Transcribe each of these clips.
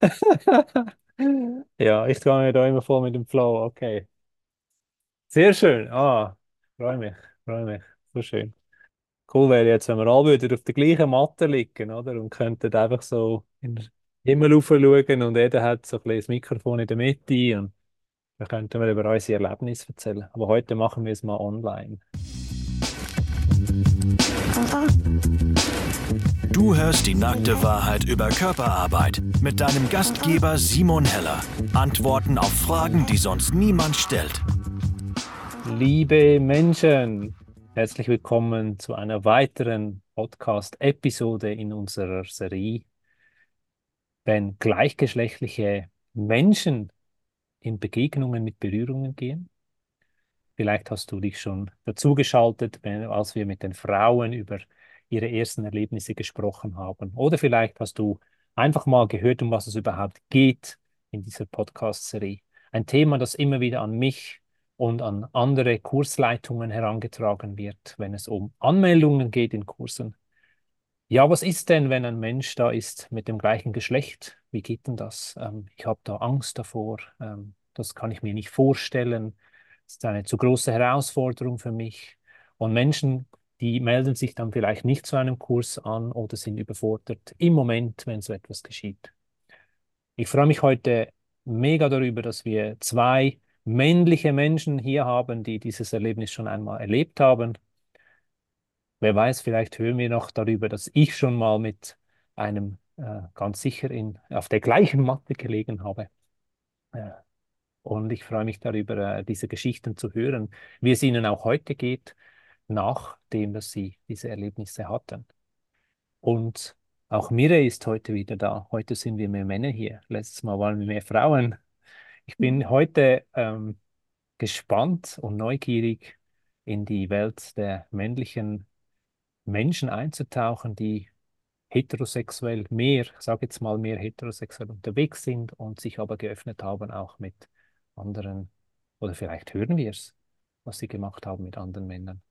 Ja, ich traue mir da immer voll mit dem Flow. Okay. Sehr schön. Ah, freue mich, freue mich. So schön. Cool wäre jetzt, wenn wir alle würden auf der gleichen Matte liegen, oder? Und könnten einfach so in den Himmel rauf schauen und jeder hat so ein das Mikrofon in der Mitte und dann könnten wir über unsere Erlebnisse erzählen. Aber heute machen wir es mal online. Du hörst die nackte Wahrheit über Körperarbeit mit deinem Gastgeber Simon Heller. Antworten auf Fragen, die sonst niemand stellt. Liebe Menschen, herzlich willkommen zu einer weiteren Podcast-Episode in unserer Serie, wenn gleichgeschlechtliche Menschen in Begegnungen mit Berührungen gehen. Vielleicht hast du dich schon dazugeschaltet, als wir mit den Frauen über ihre ersten Erlebnisse gesprochen haben. Oder vielleicht hast du einfach mal gehört, um was es überhaupt geht in dieser Podcast-Serie. Ein Thema, das immer wieder an mich und an andere Kursleitungen herangetragen wird, wenn es um Anmeldungen geht in Kursen. Ja, was ist denn, wenn ein Mensch da ist mit dem gleichen Geschlecht? Wie geht denn das? Ähm, ich habe da Angst davor. Ähm, das kann ich mir nicht vorstellen. Das ist eine zu große Herausforderung für mich. Und Menschen, die melden sich dann vielleicht nicht zu einem Kurs an oder sind überfordert im Moment, wenn so etwas geschieht. Ich freue mich heute mega darüber, dass wir zwei männliche Menschen hier haben, die dieses Erlebnis schon einmal erlebt haben. Wer weiß, vielleicht hören wir noch darüber, dass ich schon mal mit einem äh, ganz sicher in, auf der gleichen Matte gelegen habe. Äh, und ich freue mich darüber, äh, diese Geschichten zu hören, wie es ihnen auch heute geht, nachdem dass sie diese Erlebnisse hatten. Und auch Mire ist heute wieder da. Heute sind wir mehr Männer hier. Letztes Mal waren wir mehr Frauen. Ich bin heute ähm, gespannt und neugierig in die Welt der männlichen Menschen einzutauchen, die heterosexuell mehr, ich sage jetzt mal mehr heterosexuell unterwegs sind und sich aber geöffnet haben auch mit anderen, oder vielleicht hören wir es, was sie gemacht haben mit anderen Männern.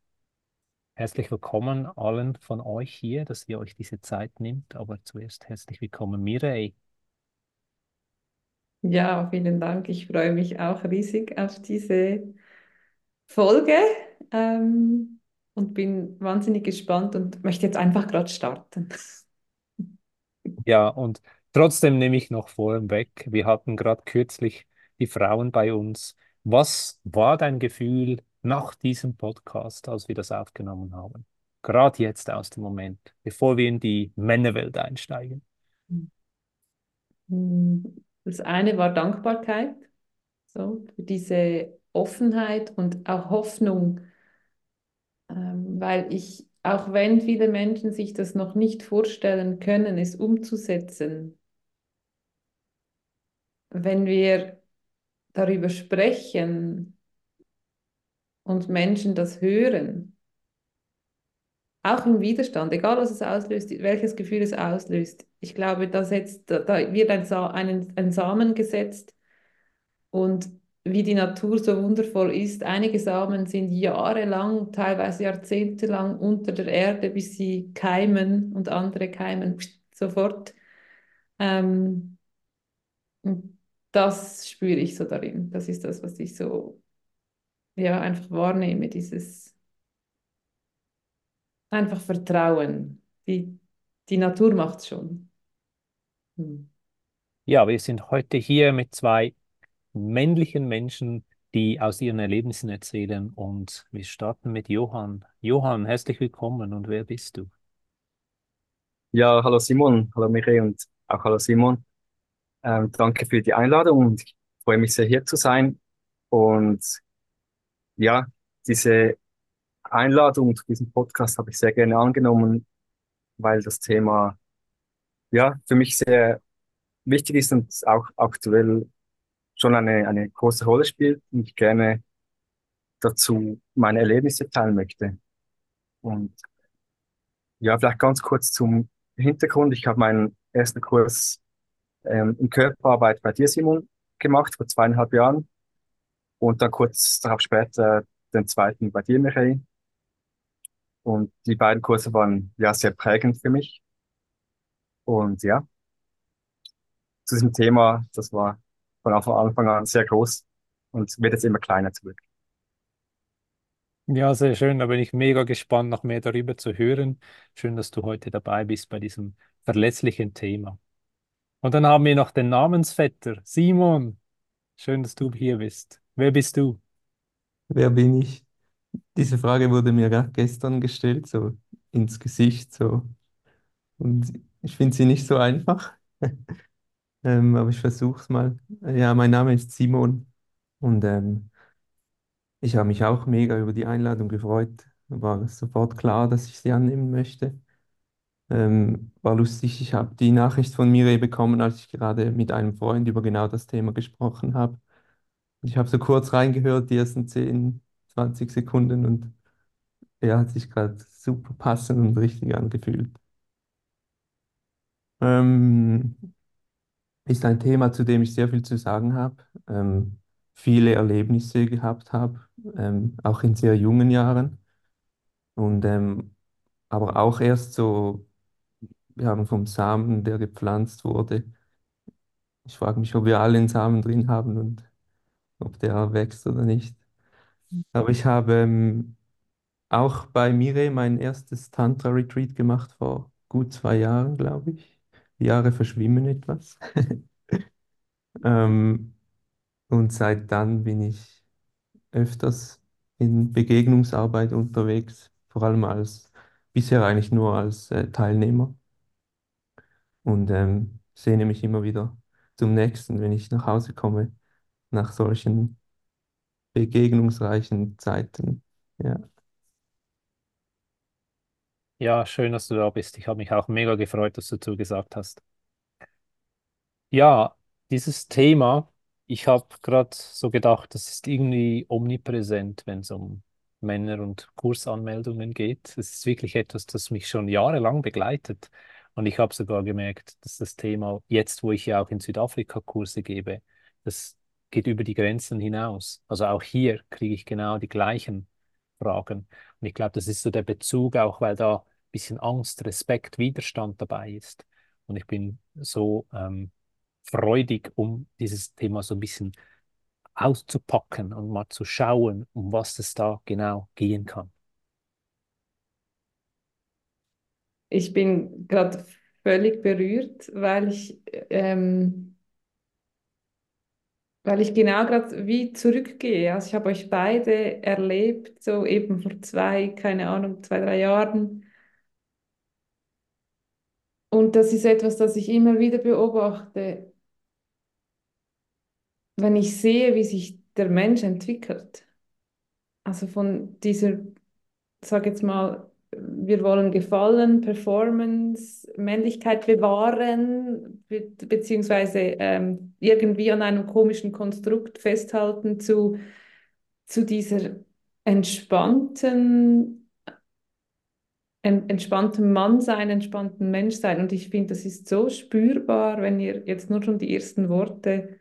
Herzlich willkommen allen von euch hier, dass ihr euch diese Zeit nimmt, aber zuerst herzlich willkommen Mireille. Ja, vielen Dank. Ich freue mich auch riesig auf diese Folge ähm, und bin wahnsinnig gespannt und möchte jetzt einfach gerade starten. Ja, und trotzdem nehme ich noch vorweg, wir hatten gerade kürzlich die Frauen bei uns. Was war dein Gefühl nach diesem Podcast, als wir das aufgenommen haben? Gerade jetzt aus dem Moment, bevor wir in die Männerwelt einsteigen. Das eine war Dankbarkeit, so für diese Offenheit und auch Hoffnung, ähm, weil ich, auch wenn viele Menschen sich das noch nicht vorstellen können, es umzusetzen, wenn wir darüber sprechen und Menschen das hören, auch im Widerstand, egal was es auslöst, welches Gefühl es auslöst, ich glaube, da, setzt, da, wird ein, Sa ein, ein Samen gesetzt und wie die Natur so wundervoll ist, einige Samen sind jahrelang, teilweise jahrzehntelang unter der Erde, bis sie keimen und andere keimen sofort. Ähm, das spüre ich so darin. Das ist das, was ich so ja, einfach wahrnehme, dieses einfach Vertrauen. Die, die Natur macht es schon. Hm. Ja, wir sind heute hier mit zwei männlichen Menschen, die aus ihren Erlebnissen erzählen und wir starten mit Johann. Johann, herzlich willkommen und wer bist du? Ja, hallo Simon, hallo Mireille und auch hallo Simon. Ähm, danke für die Einladung und ich freue mich sehr hier zu sein. Und ja, diese Einladung zu diesem Podcast habe ich sehr gerne angenommen, weil das Thema ja für mich sehr wichtig ist und auch aktuell schon eine, eine große Rolle spielt und ich gerne dazu meine Erlebnisse teilen möchte. Und ja, vielleicht ganz kurz zum Hintergrund. Ich habe meinen ersten Kurs ähm, in Körperarbeit bei dir, Simon, gemacht vor zweieinhalb Jahren und dann kurz darauf später den zweiten bei dir, Michael. Und die beiden Kurse waren ja sehr prägend für mich. Und ja, zu diesem Thema, das war von Anfang an sehr groß und wird jetzt immer kleiner zurück. Ja, sehr schön. Da bin ich mega gespannt, noch mehr darüber zu hören. Schön, dass du heute dabei bist bei diesem verlässlichen Thema. Und dann haben wir noch den Namensvetter, Simon. Schön, dass du hier bist. Wer bist du? Wer bin ich? Diese Frage wurde mir gerade gestern gestellt, so ins Gesicht, so. Und ich finde sie nicht so einfach. ähm, aber ich versuche es mal. Ja, mein Name ist Simon und ähm, ich habe mich auch mega über die Einladung gefreut. War sofort klar, dass ich sie annehmen möchte. Ähm, war lustig, ich habe die Nachricht von Mireille bekommen, als ich gerade mit einem Freund über genau das Thema gesprochen habe. Ich habe so kurz reingehört, die ersten 10, 20 Sekunden und er hat sich gerade super passend und richtig angefühlt. Ähm, ist ein Thema, zu dem ich sehr viel zu sagen habe, ähm, viele Erlebnisse gehabt habe, ähm, auch in sehr jungen Jahren. Und ähm, aber auch erst so, wir haben vom Samen, der gepflanzt wurde. Ich frage mich, ob wir alle einen Samen drin haben und ob der wächst oder nicht. Aber ich habe ähm, auch bei Mire mein erstes Tantra-Retreat gemacht vor gut zwei Jahren, glaube ich. Die Jahre verschwimmen etwas. ähm, und seit dann bin ich öfters in Begegnungsarbeit unterwegs, vor allem als, bisher eigentlich nur als äh, Teilnehmer. Und ähm, sehne mich immer wieder zum nächsten, wenn ich nach Hause komme, nach solchen begegnungsreichen Zeiten. Ja. Ja, schön, dass du da bist. Ich habe mich auch mega gefreut, dass du zugesagt hast. Ja, dieses Thema, ich habe gerade so gedacht, das ist irgendwie omnipräsent, wenn es um Männer- und Kursanmeldungen geht. Es ist wirklich etwas, das mich schon jahrelang begleitet. Und ich habe sogar gemerkt, dass das Thema, jetzt wo ich ja auch in Südafrika Kurse gebe, das geht über die Grenzen hinaus. Also auch hier kriege ich genau die gleichen Fragen. Und ich glaube, das ist so der Bezug auch, weil da ein bisschen Angst, Respekt, Widerstand dabei ist. Und ich bin so ähm, freudig, um dieses Thema so ein bisschen auszupacken und mal zu schauen, um was es da genau gehen kann. Ich bin gerade völlig berührt, weil ich ähm, weil ich genau gerade wie zurückgehe. Also ich habe euch beide erlebt, so eben vor zwei, keine Ahnung, zwei, drei Jahren. Und das ist etwas, das ich immer wieder beobachte, wenn ich sehe, wie sich der Mensch entwickelt. Also von dieser, sag jetzt mal, wir wollen gefallen, Performance, Männlichkeit bewahren, be beziehungsweise ähm, irgendwie an einem komischen Konstrukt festhalten zu, zu dieser entspannten, en, entspannten Mann sein, entspannten Mensch sein. Und ich finde, das ist so spürbar, wenn ihr jetzt nur schon die ersten Worte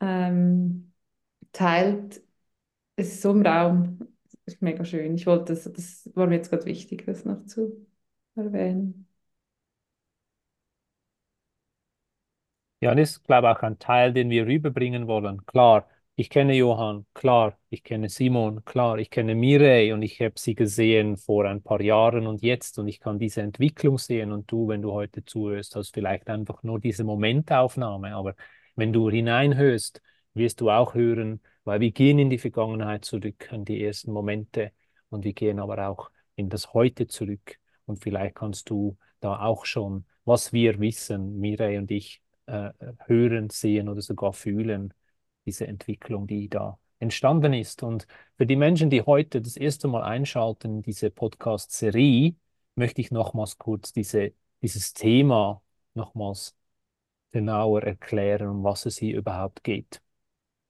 ähm, teilt. Es ist so im Raum ist mega schön. Ich wollte das, das war mir jetzt gerade wichtig, das noch zu erwähnen. Ja, das ist, glaube ich, auch ein Teil, den wir rüberbringen wollen. Klar, ich kenne Johann, klar, ich kenne Simon, klar, ich kenne Mireille und ich habe sie gesehen vor ein paar Jahren und jetzt und ich kann diese Entwicklung sehen und du, wenn du heute zuhörst, hast vielleicht einfach nur diese Momentaufnahme, aber wenn du hineinhörst, wirst du auch hören, weil wir gehen in die Vergangenheit zurück, an die ersten Momente und wir gehen aber auch in das Heute zurück. Und vielleicht kannst du da auch schon, was wir wissen, Mireille und ich, äh, hören, sehen oder sogar fühlen, diese Entwicklung, die da entstanden ist. Und für die Menschen, die heute das erste Mal einschalten, diese Podcast-Serie, möchte ich nochmals kurz diese, dieses Thema nochmals genauer erklären, um was es hier überhaupt geht.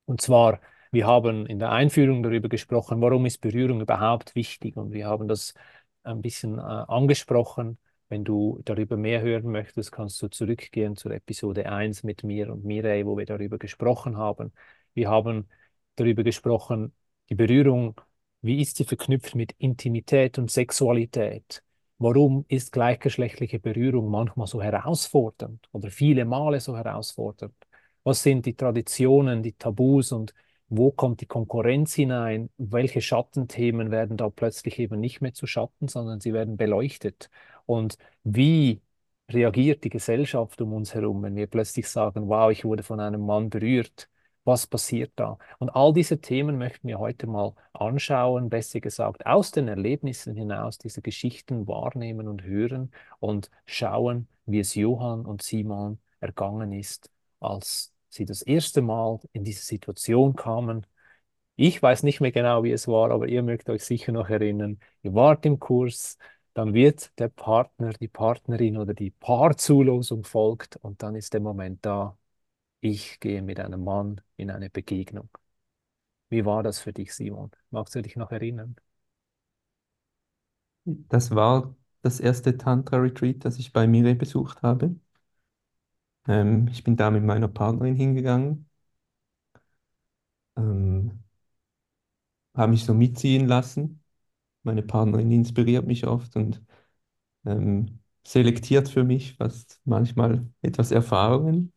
Und zwar, wir haben in der Einführung darüber gesprochen, warum ist Berührung überhaupt wichtig? Und wir haben das ein bisschen äh, angesprochen. Wenn du darüber mehr hören möchtest, kannst du zurückgehen zur Episode 1 mit mir und Mireille, wo wir darüber gesprochen haben. Wir haben darüber gesprochen, die Berührung, wie ist sie verknüpft mit Intimität und Sexualität? Warum ist gleichgeschlechtliche Berührung manchmal so herausfordernd oder viele Male so herausfordernd? Was sind die Traditionen, die Tabus und wo kommt die Konkurrenz hinein? Welche Schattenthemen werden da plötzlich eben nicht mehr zu Schatten, sondern sie werden beleuchtet? Und wie reagiert die Gesellschaft um uns herum, wenn wir plötzlich sagen, wow, ich wurde von einem Mann berührt? Was passiert da? Und all diese Themen möchten wir heute mal anschauen, besser gesagt, aus den Erlebnissen hinaus, diese Geschichten wahrnehmen und hören und schauen, wie es Johann und Simon ergangen ist, als sie das erste Mal in diese Situation kamen. Ich weiß nicht mehr genau, wie es war, aber ihr mögt euch sicher noch erinnern. Ihr wart im Kurs, dann wird der Partner, die Partnerin oder die Paarzulosung folgt und dann ist der Moment da, ich gehe mit einem Mann in eine Begegnung. Wie war das für dich, Simon? Magst du dich noch erinnern? Das war das erste Tantra-Retreat, das ich bei Mire besucht habe. Ähm, ich bin da mit meiner Partnerin hingegangen, ähm, habe mich so mitziehen lassen. Meine Partnerin inspiriert mich oft und ähm, selektiert für mich fast manchmal etwas Erfahrungen.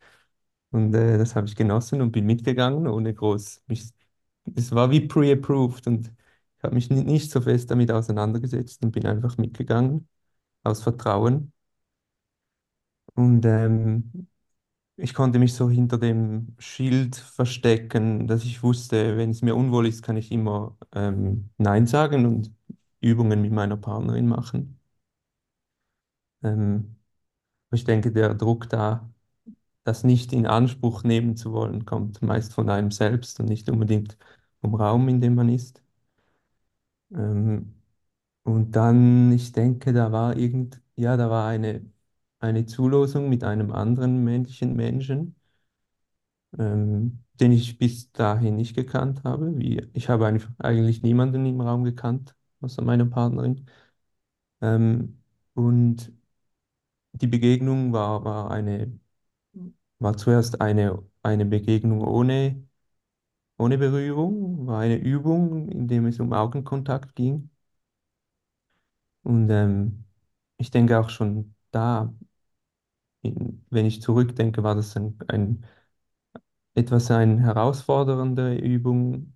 Und äh, das habe ich genossen und bin mitgegangen, ohne groß mich. Es war wie pre-approved und ich habe mich nicht so fest damit auseinandergesetzt und bin einfach mitgegangen aus Vertrauen. Und ähm, ich konnte mich so hinter dem Schild verstecken, dass ich wusste, wenn es mir unwohl ist, kann ich immer ähm, Nein sagen und Übungen mit meiner Partnerin machen. Ähm, ich denke, der Druck da, das nicht in Anspruch nehmen zu wollen, kommt meist von einem selbst und nicht unbedingt vom Raum, in dem man ist. Ähm, und dann, ich denke, da war irgend, ja, da war eine, eine Zulosung mit einem anderen männlichen Menschen, ähm, den ich bis dahin nicht gekannt habe. Wie, ich habe eigentlich, eigentlich niemanden im Raum gekannt, außer meiner Partnerin. Ähm, und die Begegnung war, war eine, war zuerst eine, eine Begegnung ohne, ohne Berührung, war eine Übung, in dem es um Augenkontakt ging. Und ähm, ich denke auch schon da, wenn ich zurückdenke, war das ein, ein etwas eine herausfordernde Übung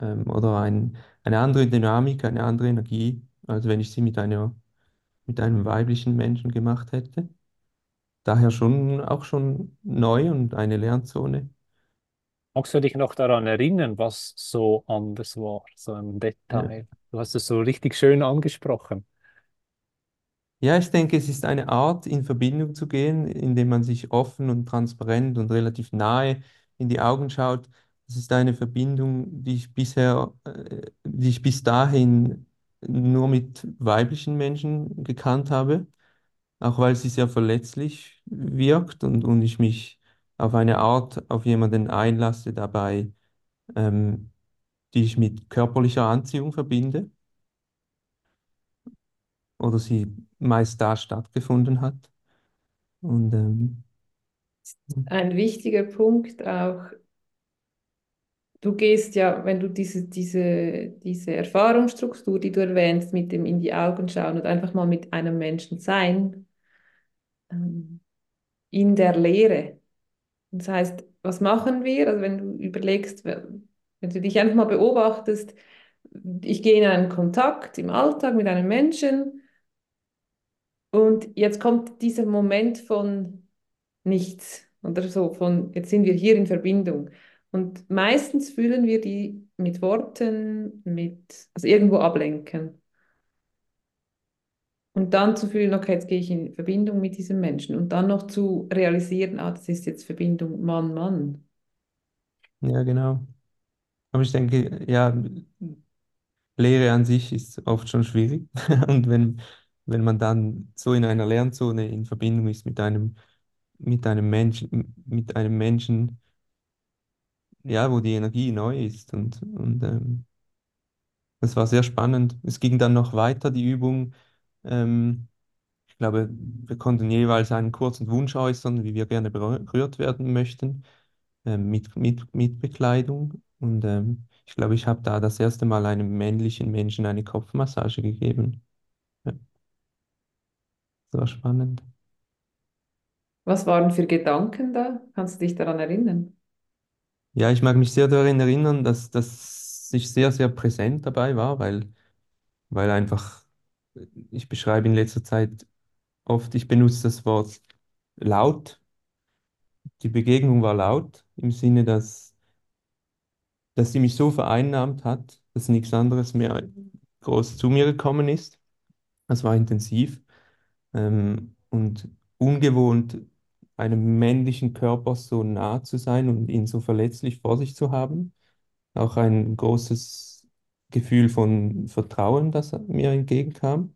ähm, oder ein, eine andere Dynamik, eine andere Energie, als wenn ich sie mit einer, mit einem weiblichen Menschen gemacht hätte. Daher schon auch schon neu und eine Lernzone. Magst du dich noch daran erinnern, was so anders war, so im Ja. Detail? Du hast es so richtig schön angesprochen. Ja, ich denke, es ist eine Art, in Verbindung zu gehen, indem man sich offen und transparent und relativ nahe in die Augen schaut. Es ist eine Verbindung, die ich bisher, äh, die ich bis dahin nur mit weiblichen Menschen gekannt habe, auch weil sie sehr verletzlich wirkt und, und ich mich auf eine Art auf jemanden einlasse dabei, ähm, die ich mit körperlicher Anziehung verbinde oder sie meist da stattgefunden hat. Und ähm, Ein wichtiger Punkt auch, du gehst ja, wenn du diese, diese, diese Erfahrungsstruktur, die du erwähnst, mit dem in die Augen schauen und einfach mal mit einem Menschen sein, ähm, in der Lehre. Das heißt, was machen wir? Also wenn du überlegst, wenn du dich einfach mal beobachtest, ich gehe in einen Kontakt im Alltag mit einem Menschen und jetzt kommt dieser Moment von nichts oder so, von jetzt sind wir hier in Verbindung. Und meistens fühlen wir die mit Worten, mit, also irgendwo ablenken. Und dann zu fühlen, okay, jetzt gehe ich in Verbindung mit diesem Menschen. Und dann noch zu realisieren, ah, das ist jetzt Verbindung Mann-Mann. ja, genau. Aber ich denke, ja, Lehre an sich ist oft schon schwierig. Und wenn, wenn man dann so in einer Lernzone in Verbindung ist mit einem, mit einem Menschen, mit einem Menschen, ja, wo die Energie neu ist. Und, und ähm, das war sehr spannend. Es ging dann noch weiter, die Übung. Ähm, ich glaube, wir konnten jeweils einen kurzen Wunsch äußern, wie wir gerne berührt werden möchten, ähm, mit, mit, mit Bekleidung. Und ähm, ich glaube, ich habe da das erste Mal einem männlichen Menschen eine Kopfmassage gegeben. War spannend. Was waren für Gedanken da? Kannst du dich daran erinnern? Ja, ich mag mich sehr daran erinnern, dass, dass ich sehr, sehr präsent dabei war, weil, weil einfach, ich beschreibe in letzter Zeit oft, ich benutze das Wort laut. Die Begegnung war laut im Sinne, dass, dass sie mich so vereinnahmt hat, dass nichts anderes mehr groß zu mir gekommen ist. Das war intensiv ähm, und ungewohnt, einem männlichen Körper so nah zu sein und ihn so verletzlich vor sich zu haben. Auch ein großes Gefühl von Vertrauen, das mir entgegenkam.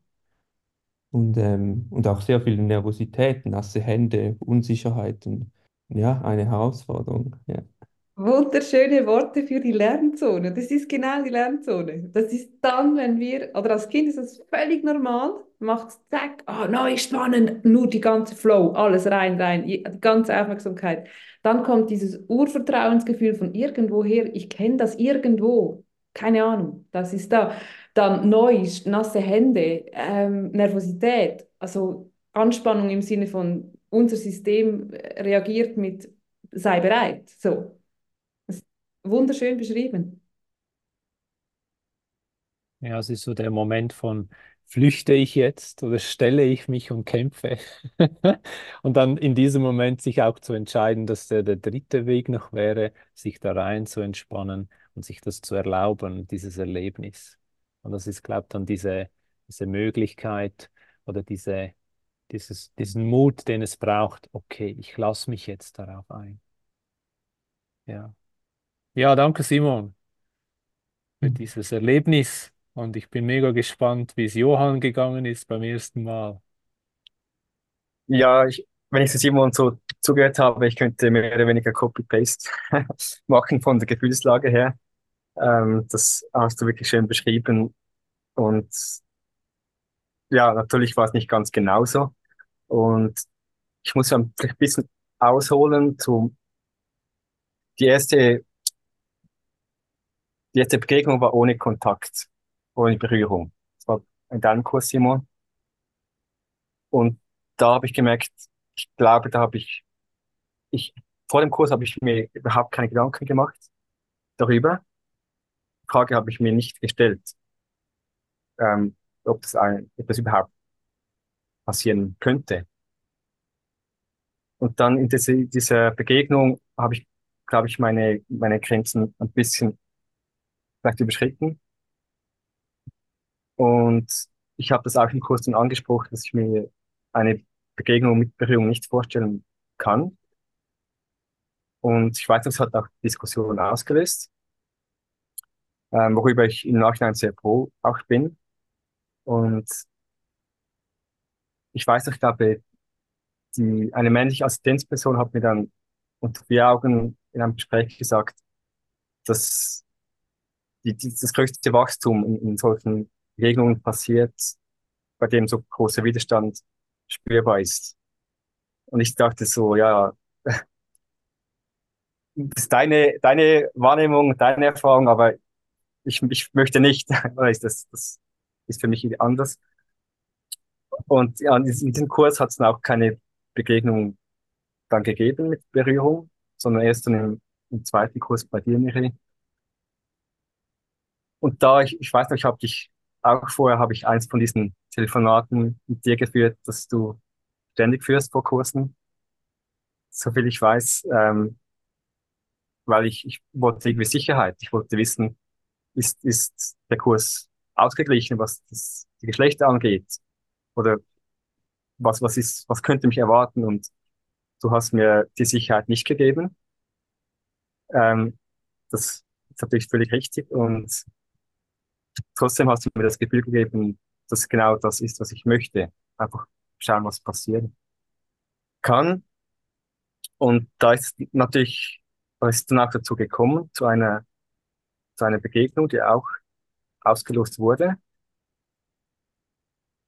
Und, ähm, und auch sehr viel Nervosität, nasse Hände, Unsicherheiten. Ja, eine Herausforderung. Ja. Wunderschöne Worte für die Lernzone. Das ist genau die Lernzone. Das ist dann, wenn wir, oder als Kind ist das völlig normal, macht zack, ah, neu, spannend, nur die ganze Flow, alles rein, rein, die ganze Aufmerksamkeit. Dann kommt dieses Urvertrauensgefühl von irgendwoher, ich kenne das irgendwo, keine Ahnung, das ist da. Dann neu, nasse Hände, ähm, Nervosität, also Anspannung im Sinne von, unser System reagiert mit, sei bereit, so. Wunderschön beschrieben. Ja, es ist so der Moment von, flüchte ich jetzt oder stelle ich mich und kämpfe? Und dann in diesem Moment sich auch zu entscheiden, dass der, der dritte Weg noch wäre, sich da rein zu entspannen und sich das zu erlauben, dieses Erlebnis. Und das ist, glaube ich, dann diese, diese Möglichkeit oder diese, dieses, diesen Mut, den es braucht, okay, ich lasse mich jetzt darauf ein. Ja. Ja, danke Simon für Hm. dieses Erlebnis und ich bin mega gespannt, wie es Johann gegangen ist beim ersten Mal. Ja, ich, wenn ich so Simon so zugehört habe, ich könnte mehr oder weniger Copy-Paste machen von der Gefühlslage her. Ähm, das hast du wirklich schön beschrieben. Und ja, natürlich war es nicht ganz genauso. Und ich muss ja vielleicht ein bisschen ausholen zu die erste, die erste Begegnung war ohne Kontakt, ohne Berührung. Das war in deinem Kurs, Simon. Und da habe ich gemerkt, ich glaube, da habe ich, ich, vor dem Kurs habe ich mir überhaupt keine Gedanken gemacht darüber. Die Frage habe ich mir nicht gestellt, ähm, ob das ein, das überhaupt passieren könnte. Und dann in diese, dieser Begegnung habe ich, glaube ich, meine, meine Grenzen ein bisschen vielleicht überschritten. Und ich habe das auch im Kurs dann angesprochen, dass ich mir eine Begegnung mit Berührung nicht vorstellen kann. Und ich weiß, das hat auch Diskussionen ausgelöst, ähm, worüber ich im Nachhinein sehr froh auch bin. Und ich weiß, ich glaube, die, eine männliche Assistenzperson hat mir dann unter vier Augen in einem Gespräch gesagt, dass die, die, das größte Wachstum in, in solchen Begegnungen passiert, bei dem so großer Widerstand spürbar ist. Und ich dachte so, ja, das ist deine, deine Wahrnehmung, deine Erfahrung, aber ich, ich möchte nicht, das, das ist für mich anders. Und ja, in diesem Kurs hat es dann auch keine Begegnung dann gegeben mit Berührung, sondern erst dann im, im zweiten Kurs bei dir, Michi. Und da, ich, ich weiß noch, ich habe dich auch vorher, habe ich eins von diesen Telefonaten mit dir geführt, dass du ständig führst vor Kursen, soviel ich weiß, ähm, weil ich, ich wollte irgendwie Sicherheit. Ich wollte wissen, ist, ist der Kurs ausgeglichen, was das, die Geschlechter angeht? Oder was, was ist, was könnte mich erwarten? Und du hast mir die Sicherheit nicht gegeben. Ähm, das ist natürlich völlig richtig. Und trotzdem hast du mir das Gefühl gegeben, dass genau das ist, was ich möchte. Einfach schauen, was passieren kann. Und da ist natürlich, da ist dann auch dazu gekommen, zu einer, zu einer Begegnung, die auch ausgelost wurde.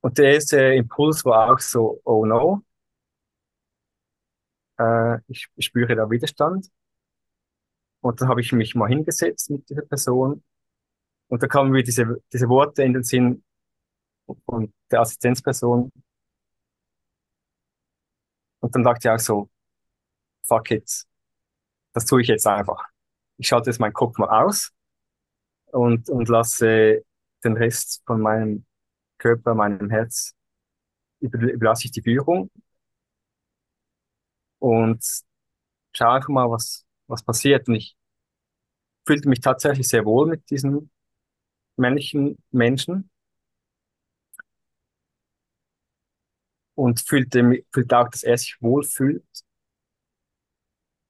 Und der erste Impuls war auch so, oh no, äh, ich, spüre da Widerstand. Und dann habe ich mich mal hingesetzt mit dieser Person. Und da kamen mir diese, diese Worte in den Sinn von der Assistenzperson. Und dann dachte ich auch so, fuck it, das tue ich jetzt einfach. Ich schalte jetzt meinen Kopf mal aus und, und lasse den Rest von meinem Körper, meinem Herz, überlasse ich die Führung und schaue einfach mal, was, was passiert. Und ich fühlte mich tatsächlich sehr wohl mit diesen männlichen Menschen und fühlte, fühlte auch, dass er sich wohlfühlt.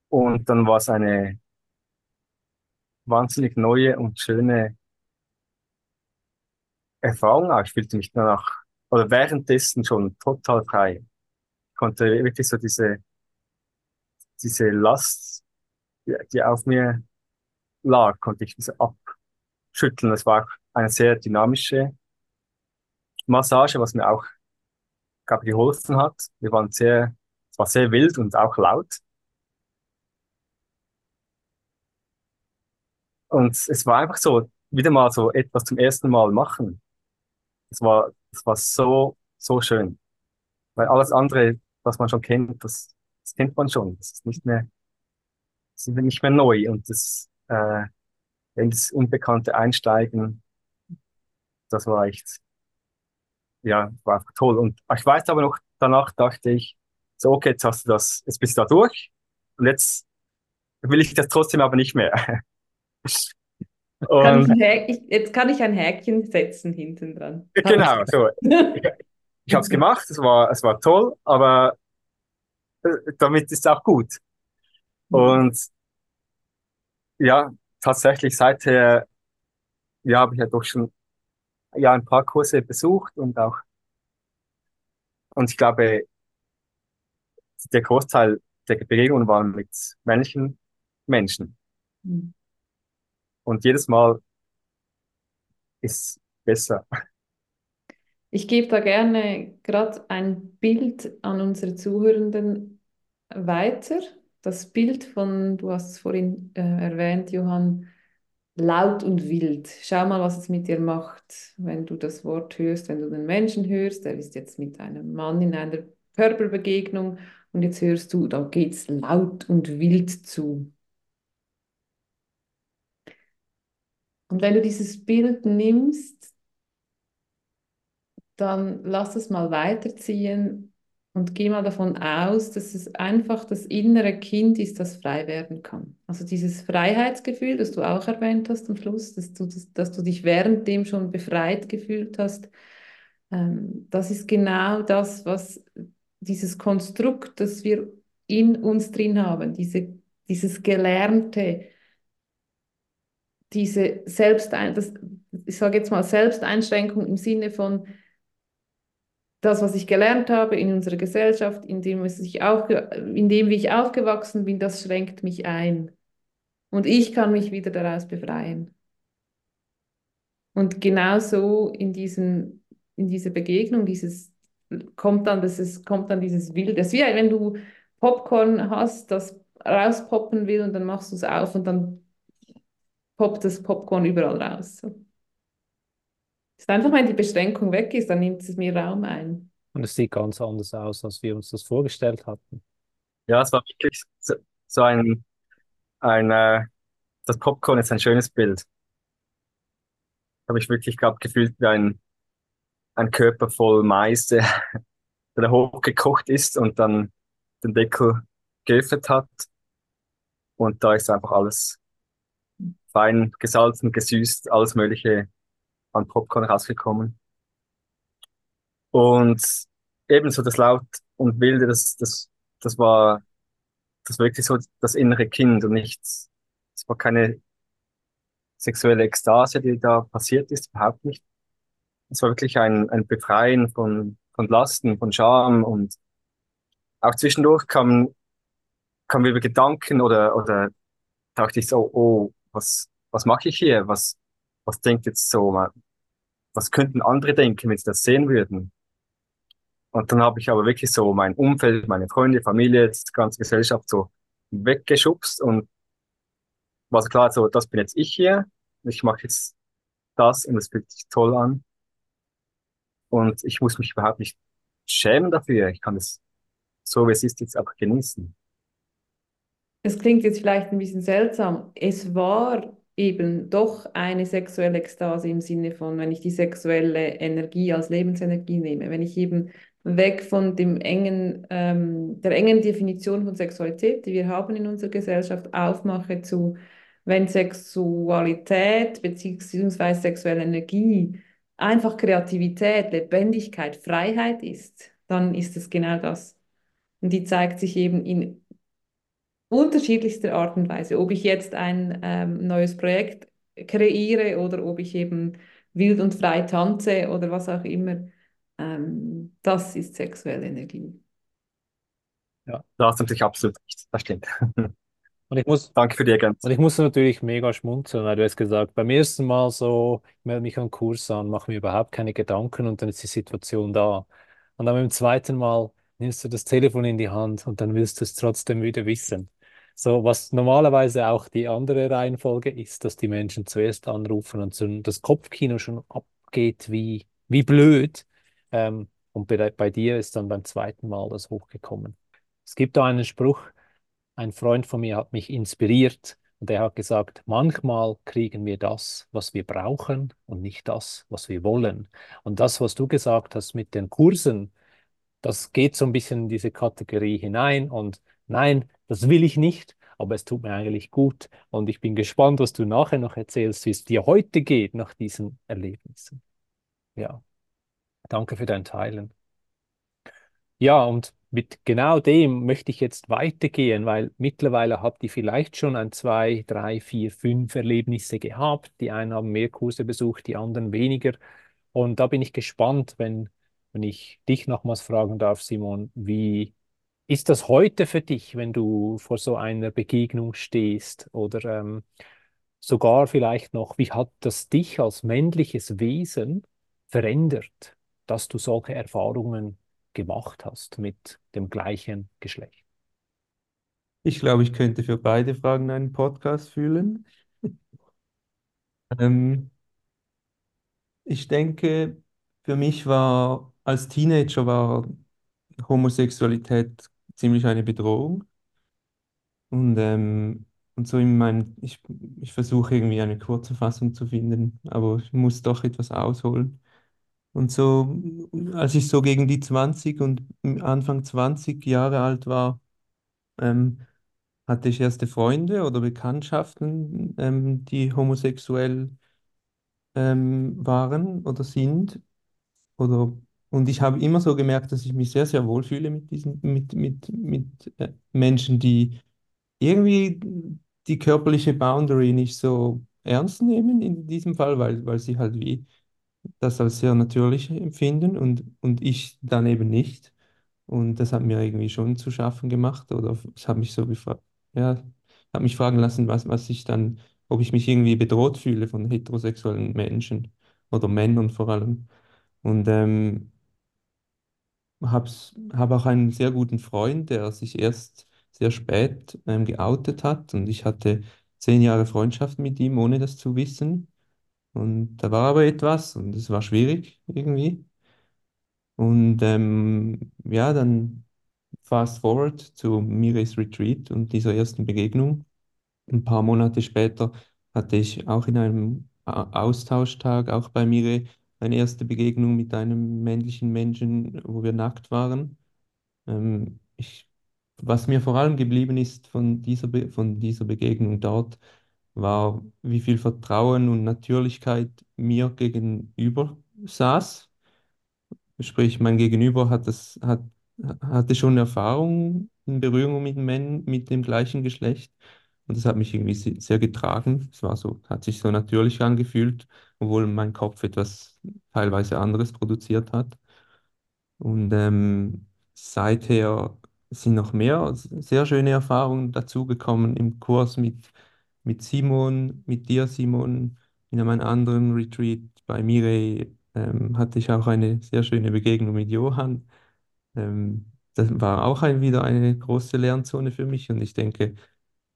Und dann war es eine wahnsinnig neue und schöne Erfahrung. Ich fühlte mich danach oder währenddessen schon total frei. Ich konnte wirklich so diese, diese Last, die, die auf mir lag, konnte ich diese abschütteln. Es war eine sehr dynamische Massage, was mir auch, glaube geholfen hat. Wir waren sehr, es war sehr wild und auch laut. Und es war einfach so, wieder mal so etwas zum ersten Mal machen. Es war, es war so, so schön. Weil alles andere, was man schon kennt, das, das kennt man schon. Das ist nicht mehr, das ist nicht mehr neu. Und das, äh, in das Unbekannte einsteigen, das war echt, ja, war einfach toll. Und ich weiß aber noch, danach dachte ich, so, okay, jetzt hast du das, jetzt bist du da durch. Und jetzt will ich das trotzdem aber nicht mehr. Kann ich ich, jetzt kann ich ein Häkchen setzen hinten dran. Genau, so. Ich, ich habe es gemacht, es war, es war toll, aber äh, damit ist es auch gut. Mhm. Und ja, tatsächlich seither, ja, habe ich ja doch schon ja, ein paar Kurse besucht und auch, und ich glaube, der Großteil der Begegnungen waren mit männlichen Menschen. Mhm. Und jedes Mal ist besser. Ich gebe da gerne gerade ein Bild an unsere Zuhörenden weiter. Das Bild von, du hast es vorhin äh, erwähnt, Johann, laut und wild. Schau mal, was es mit dir macht, wenn du das Wort hörst, wenn du den Menschen hörst. Er ist jetzt mit einem Mann in einer Körperbegegnung und jetzt hörst du, da geht es laut und wild zu. Und wenn du dieses Bild nimmst, dann lass es mal weiterziehen und geh mal davon aus, dass es einfach das innere Kind ist, das frei werden kann. Also dieses Freiheitsgefühl, das du auch erwähnt hast am Schluss, dass du, dass, dass du dich währenddem schon befreit gefühlt hast, ähm, das ist genau das, was dieses Konstrukt, das wir in uns drin haben, diese, dieses Gelernte, diese Selbstein, ich sage jetzt mal Selbsteinschränkung im Sinne von das, was ich gelernt habe in unserer Gesellschaft, in dem, ich in dem wie ich aufgewachsen bin, das schränkt mich ein. Und ich kann mich wieder daraus befreien. Und genauso in diesen, in diese Begegnung, dieses kommt dann, das ist, kommt dann dieses Wilde. Es ist wie wenn du Popcorn hast, das rauspoppen will und dann machst du es auf und dann poppt das Popcorn überall raus. So. Ist einfach, wenn die Beschränkung weg ist, dann nimmt es mehr Raum ein. Und es sieht ganz anders aus, als wir uns das vorgestellt hatten. Ja, es war wirklich so, so ein, ein äh, das Popcorn ist ein schönes Bild. Habe ich wirklich gehabt, gefühlt wie ein, ein Körper voll Mais, der, der hochgekocht ist und dann den Deckel geöffnet hat. Und da ist einfach alles fein gesalzen, gesüßt, alles Mögliche an Popcorn rausgekommen. Und ebenso das Laut und Wilde, das, das, das war, das wirklich so das innere Kind und nichts, es war keine sexuelle Ekstase, die da passiert ist, überhaupt nicht. Es war wirklich ein, ein Befreien von, von Lasten, von Scham und auch zwischendurch kamen, kamen über Gedanken oder, oder dachte ich so, oh, was, was mache ich hier? Was, was denkt jetzt so, was könnten andere denken, wenn sie das sehen würden? Und dann habe ich aber wirklich so mein Umfeld, meine Freunde, Familie, die ganze Gesellschaft so weggeschubst und war so klar, so, das bin jetzt ich hier, ich mache jetzt das und es fühlt sich toll an. Und ich muss mich überhaupt nicht schämen dafür. Ich kann das so wie es ist, jetzt auch genießen. Es klingt jetzt vielleicht ein bisschen seltsam. Es war eben doch eine sexuelle Ekstase im Sinne von, wenn ich die sexuelle Energie als Lebensenergie nehme, wenn ich eben weg von dem engen, ähm, der engen Definition von Sexualität, die wir haben in unserer Gesellschaft, aufmache zu, wenn Sexualität bzw. sexuelle Energie einfach Kreativität, Lebendigkeit, Freiheit ist, dann ist es genau das. Und die zeigt sich eben in unterschiedlichster Art und Weise. Ob ich jetzt ein ähm, neues Projekt kreiere oder ob ich eben wild und frei tanze oder was auch immer, ähm, das ist sexuelle Energie. Ja, da hast du natürlich absolut recht. Das stimmt. Und ich muss, Danke für die Ergänzung. und ich musste natürlich mega schmunzeln, weil du hast gesagt, beim ersten Mal so, ich melde mich an den Kurs an, mache mir überhaupt keine Gedanken und dann ist die Situation da. Und dann beim zweiten Mal nimmst du das Telefon in die Hand und dann willst du es trotzdem wieder wissen. So, was normalerweise auch die andere Reihenfolge ist, dass die Menschen zuerst anrufen und das Kopfkino schon abgeht, wie, wie blöd. Ähm, und bei, bei dir ist dann beim zweiten Mal das hochgekommen. Es gibt da einen Spruch, ein Freund von mir hat mich inspiriert und er hat gesagt, manchmal kriegen wir das, was wir brauchen und nicht das, was wir wollen. Und das, was du gesagt hast mit den Kursen, das geht so ein bisschen in diese Kategorie hinein und nein, das will ich nicht, aber es tut mir eigentlich gut und ich bin gespannt, was du nachher noch erzählst, wie es dir heute geht nach diesen Erlebnissen. Ja, danke für dein Teilen. Ja, und mit genau dem möchte ich jetzt weitergehen, weil mittlerweile habt ihr vielleicht schon ein, zwei, drei, vier, fünf Erlebnisse gehabt. Die einen haben mehr Kurse besucht, die anderen weniger. Und da bin ich gespannt, wenn, wenn ich dich nochmals fragen darf, Simon, wie ist das heute für dich, wenn du vor so einer Begegnung stehst? Oder ähm, sogar vielleicht noch, wie hat das dich als männliches Wesen verändert, dass du solche Erfahrungen gemacht hast mit dem gleichen Geschlecht? Ich glaube, ich könnte für beide Fragen einen Podcast fühlen. Ähm, ich denke, für mich war als Teenager war Homosexualität ziemlich eine Bedrohung. Und, ähm, und so in meinem, ich, ich versuche irgendwie eine kurze Fassung zu finden, aber ich muss doch etwas ausholen. Und so, als ich so gegen die 20 und Anfang 20 Jahre alt war, ähm, hatte ich erste Freunde oder Bekanntschaften, ähm, die homosexuell ähm, waren oder sind. Oder, und ich habe immer so gemerkt, dass ich mich sehr, sehr wohl fühle mit diesen, mit, mit, mit äh, Menschen, die irgendwie die körperliche Boundary nicht so ernst nehmen in diesem Fall, weil, weil sie halt wie das als sehr natürlich empfinden und, und ich dann eben nicht. Und das hat mir irgendwie schon zu schaffen gemacht oder es hat mich so gefragt, ja, hat mich fragen lassen, was, was ich dann, ob ich mich irgendwie bedroht fühle von heterosexuellen Menschen oder Männern vor allem. Und ähm, habe hab auch einen sehr guten Freund, der sich erst sehr spät ähm, geoutet hat und ich hatte zehn Jahre Freundschaft mit ihm, ohne das zu wissen. Und da war aber etwas und es war schwierig irgendwie. Und ähm, ja, dann fast forward zu Mire's Retreat und dieser ersten Begegnung. Ein paar Monate später hatte ich auch in einem Austauschtag, auch bei Mire, eine erste Begegnung mit einem männlichen Menschen, wo wir nackt waren. Ähm, ich, was mir vor allem geblieben ist von dieser, von dieser Begegnung dort, war, wie viel Vertrauen und Natürlichkeit mir gegenüber saß. Sprich, mein Gegenüber hat das, hat, hatte schon Erfahrung in Berührung mit Männern mit dem gleichen Geschlecht. Und das hat mich irgendwie se- sehr getragen. Es war so, hat sich so natürlich angefühlt, obwohl mein Kopf etwas teilweise anderes produziert hat. Und ähm, seither sind noch mehr sehr schöne Erfahrungen dazugekommen im Kurs mit, mit Simon, mit dir, Simon, in einem anderen Retreat bei Mireille ähm, hatte ich auch eine sehr schöne Begegnung mit Johann. Ähm, das war auch ein, wieder eine große Lernzone für mich und ich denke,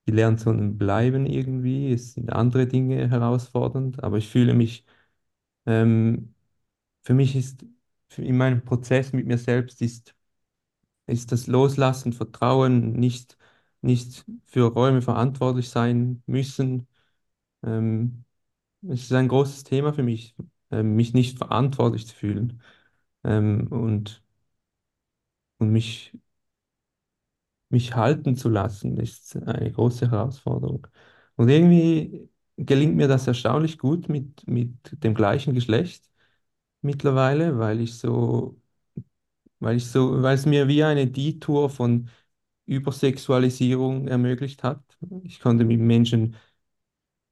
die Lernzonen bleiben irgendwie, es sind andere Dinge herausfordernd, aber ich fühle mich, ähm, für mich ist, in meinem Prozess mit mir selbst ist ist das Loslassen, Vertrauen, nicht, nicht für Räume verantwortlich sein müssen. Ähm, es ist ein großes Thema für mich, ähm, mich nicht verantwortlich zu fühlen ähm, und, und mich, mich halten zu lassen, ist eine große Herausforderung. Und irgendwie gelingt mir das erstaunlich gut mit, mit dem gleichen Geschlecht mittlerweile, weil ich so, weil ich so, weil es mir wie eine Detour von Übersexualisierung ermöglicht hat. Ich konnte mit Menschen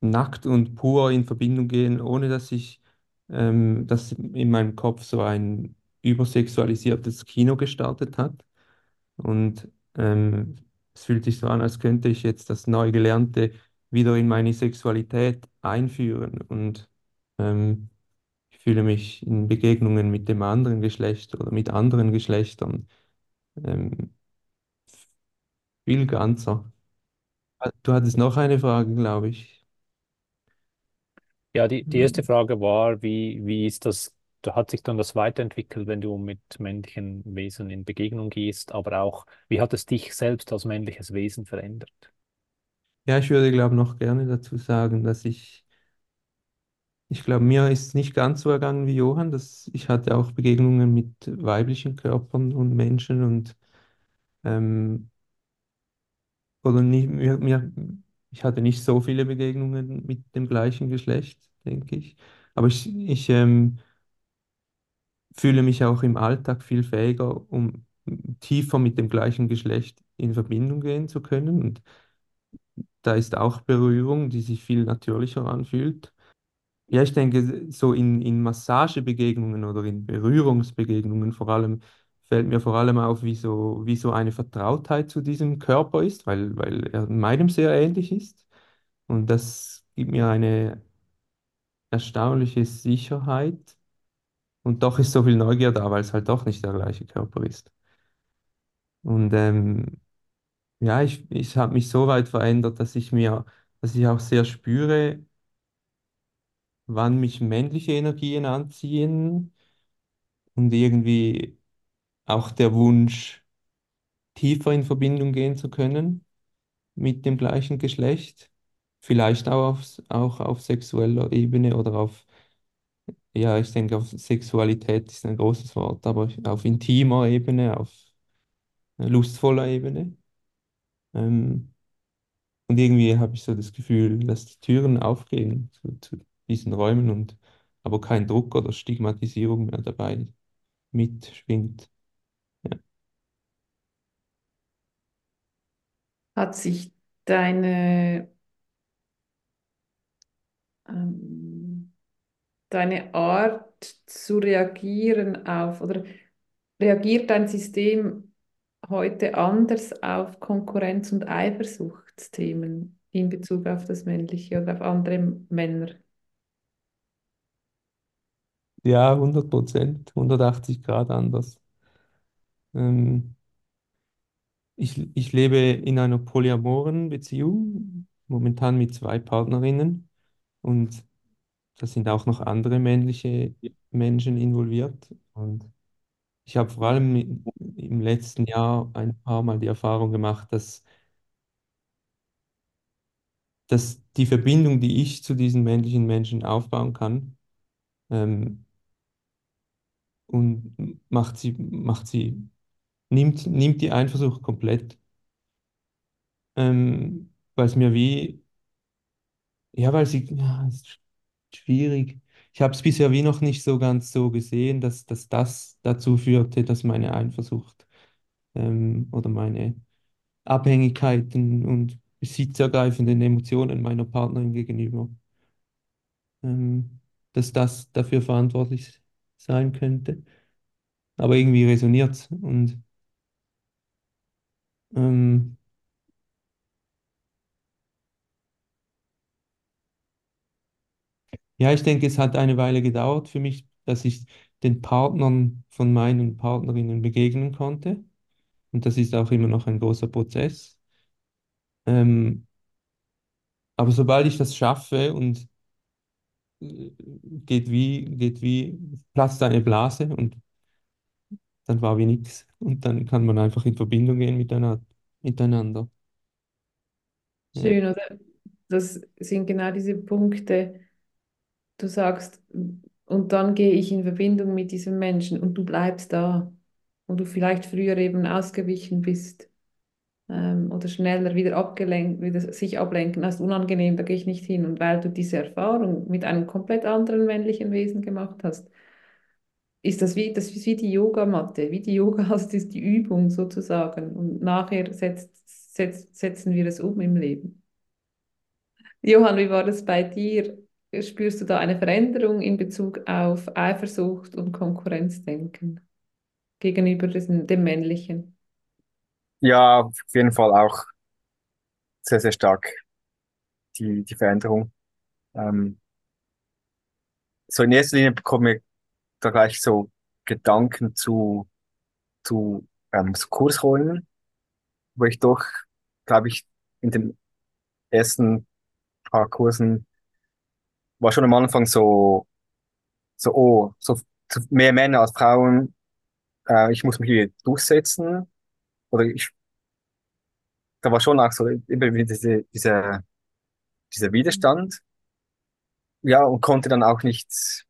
nackt und pur in Verbindung gehen, ohne dass ich, ähm, dass in meinem Kopf so ein übersexualisiertes Kino gestartet hat. Und ähm, es fühlt sich so an, als könnte ich jetzt das Neugelernte wieder in meine Sexualität einführen. Und ähm, ich fühle mich in Begegnungen mit dem anderen Geschlecht oder mit anderen Geschlechtern ähm, viel ganzer. Du hattest noch eine Frage, glaube ich. Ja, die, die erste Frage war, wie, wie ist das, da hat sich dann das weiterentwickelt, wenn du mit männlichen Wesen in Begegnung gehst, aber auch, wie hat es dich selbst als männliches Wesen verändert? Ja, ich würde, glaube noch gerne dazu sagen, dass ich, ich glaube, mir ist nicht ganz so ergangen wie Johann, dass ich hatte auch Begegnungen mit weiblichen Körpern und Menschen und ähm, oder nicht, mir, mir, ich hatte nicht so viele Begegnungen mit dem gleichen Geschlecht, denke ich. Aber ich, ich ähm, fühle mich auch im Alltag viel fähiger, um tiefer mit dem gleichen Geschlecht in Verbindung gehen zu können. Und da ist auch Berührung, die sich viel natürlicher anfühlt. Ja, ich denke, so in, in Massagebegegnungen oder in Berührungsbegegnungen vor allem fällt mir vor allem auf, wie so, wie so eine Vertrautheit zu diesem Körper ist, weil, weil er meinem sehr ähnlich ist. Und das gibt mir eine erstaunliche Sicherheit. Und doch ist so viel Neugier da, weil es halt doch nicht der gleiche Körper ist. Und ähm, ja, ich, ich habe mich so weit verändert, dass ich mir, dass ich auch sehr spüre, wann mich männliche Energien anziehen und irgendwie auch der Wunsch, tiefer in Verbindung gehen zu können mit dem gleichen Geschlecht. Vielleicht auch auf, auch auf sexueller Ebene oder auf, ja, ich denke, auf Sexualität ist ein großes Wort, aber auf intimer Ebene, auf lustvoller Ebene. Ähm, und irgendwie habe ich so das Gefühl, dass die Türen aufgehen zu, zu diesen Räumen und aber kein Druck oder Stigmatisierung mehr dabei mitschwingt. Hat sich deine, ähm, deine Art zu reagieren auf, oder reagiert dein System heute anders auf Konkurrenz- und Eifersuchtsthemen in Bezug auf das Männliche oder auf andere Männer? Ja, 100 Prozent, 180 Grad anders. Ähm, ich, ich lebe in einer polyamoren Beziehung, momentan mit zwei Partnerinnen und da sind auch noch andere männliche Menschen involviert. Und ich habe vor allem im letzten Jahr ein paar Mal die Erfahrung gemacht, dass, dass die Verbindung, die ich zu diesen männlichen Menschen aufbauen kann, ähm, und macht sie, macht sie, nimmt, nimmt die Eifersucht komplett, ähm, weil es mir wie, ja, weil sie, ja, es schwierig. Ich habe es bisher wie noch nicht so ganz so gesehen, dass, dass das dazu führte, dass meine Eifersucht ähm, oder meine Abhängigkeiten und besitzergreifenden Emotionen meiner Partnerin gegenüber, ähm, dass das dafür verantwortlich sein könnte. Aber irgendwie resoniert es und ähm, Ja, ich denke, es hat eine Weile gedauert für mich, dass ich den Partnern von meinen Partnerinnen begegnen konnte. Und das ist auch immer noch ein großer Prozess. Ähm, aber sobald ich das schaffe und äh, geht wie, geht wie, platzt eine Blase und dann war wie nichts. Und dann kann man einfach in Verbindung gehen miteinander. Ja. Schön, oder? Das sind genau diese Punkte. Du sagst, und dann gehe ich in Verbindung mit diesem Menschen und du bleibst da, wo du vielleicht früher eben ausgewichen bist ähm, oder schneller wieder abgelenkt, wieder sich ablenken hast, unangenehm, da gehe ich nicht hin. Und weil du diese Erfahrung mit einem komplett anderen männlichen Wesen gemacht hast, ist das wie, das ist wie die Yogamatte, wie die Yoga, das ist die Übung sozusagen. Und nachher setzt, setzt, setzen wir es um im Leben. Johann, wie war das bei dir? Spürst du da eine Veränderung in Bezug auf Eifersucht und Konkurrenzdenken gegenüber diesem, dem Männlichen? Ja, auf jeden Fall auch sehr, sehr stark die, die Veränderung. Ähm, so in erster Linie bekomme ich da gleich so Gedanken zu, zu ähm, so Kursrollen, wo ich doch, glaube ich, in den ersten paar Kursen war schon am Anfang so, so, oh, so, mehr Männer als Frauen, äh, ich muss mich hier durchsetzen. Oder ich, da war schon auch so immer wieder diese, dieser, dieser Widerstand. Ja, und konnte dann auch nicht,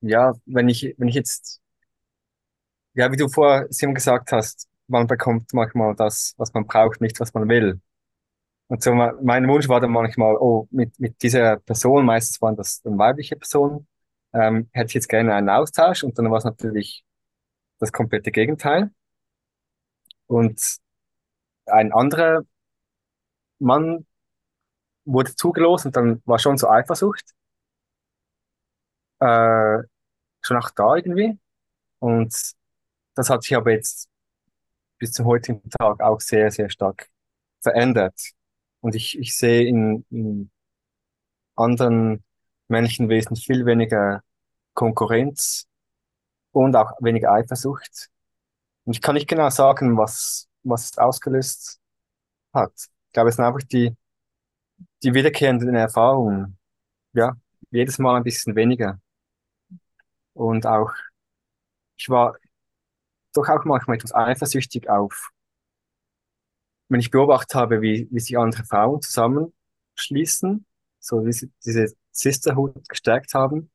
ja, wenn ich, wenn ich jetzt, ja, wie du vorher Simon gesagt hast, man bekommt manchmal das, was man braucht, nicht was man will. Und so mein Wunsch war dann manchmal, oh, mit, mit dieser Person, meistens waren das dann weibliche Personen, ähm, hätte ich jetzt gerne einen Austausch und dann war es natürlich das komplette Gegenteil. Und ein anderer Mann wurde zugelost und dann war schon so Eifersucht, äh, schon auch da irgendwie. Und das hat sich aber jetzt bis zum heutigen Tag auch sehr, sehr stark verändert. Und ich, ich sehe in, in anderen männlichen Wesen viel weniger Konkurrenz und auch weniger Eifersucht. Und ich kann nicht genau sagen, was, was es ausgelöst hat. Ich glaube, es sind einfach die, die wiederkehrenden Erfahrungen. Ja, jedes Mal ein bisschen weniger. Und auch, ich war doch auch manchmal etwas eifersüchtig auf, wenn ich beobachtet habe, wie, wie sich andere Frauen zusammenschließen, so wie sie diese Sisterhood gestärkt haben,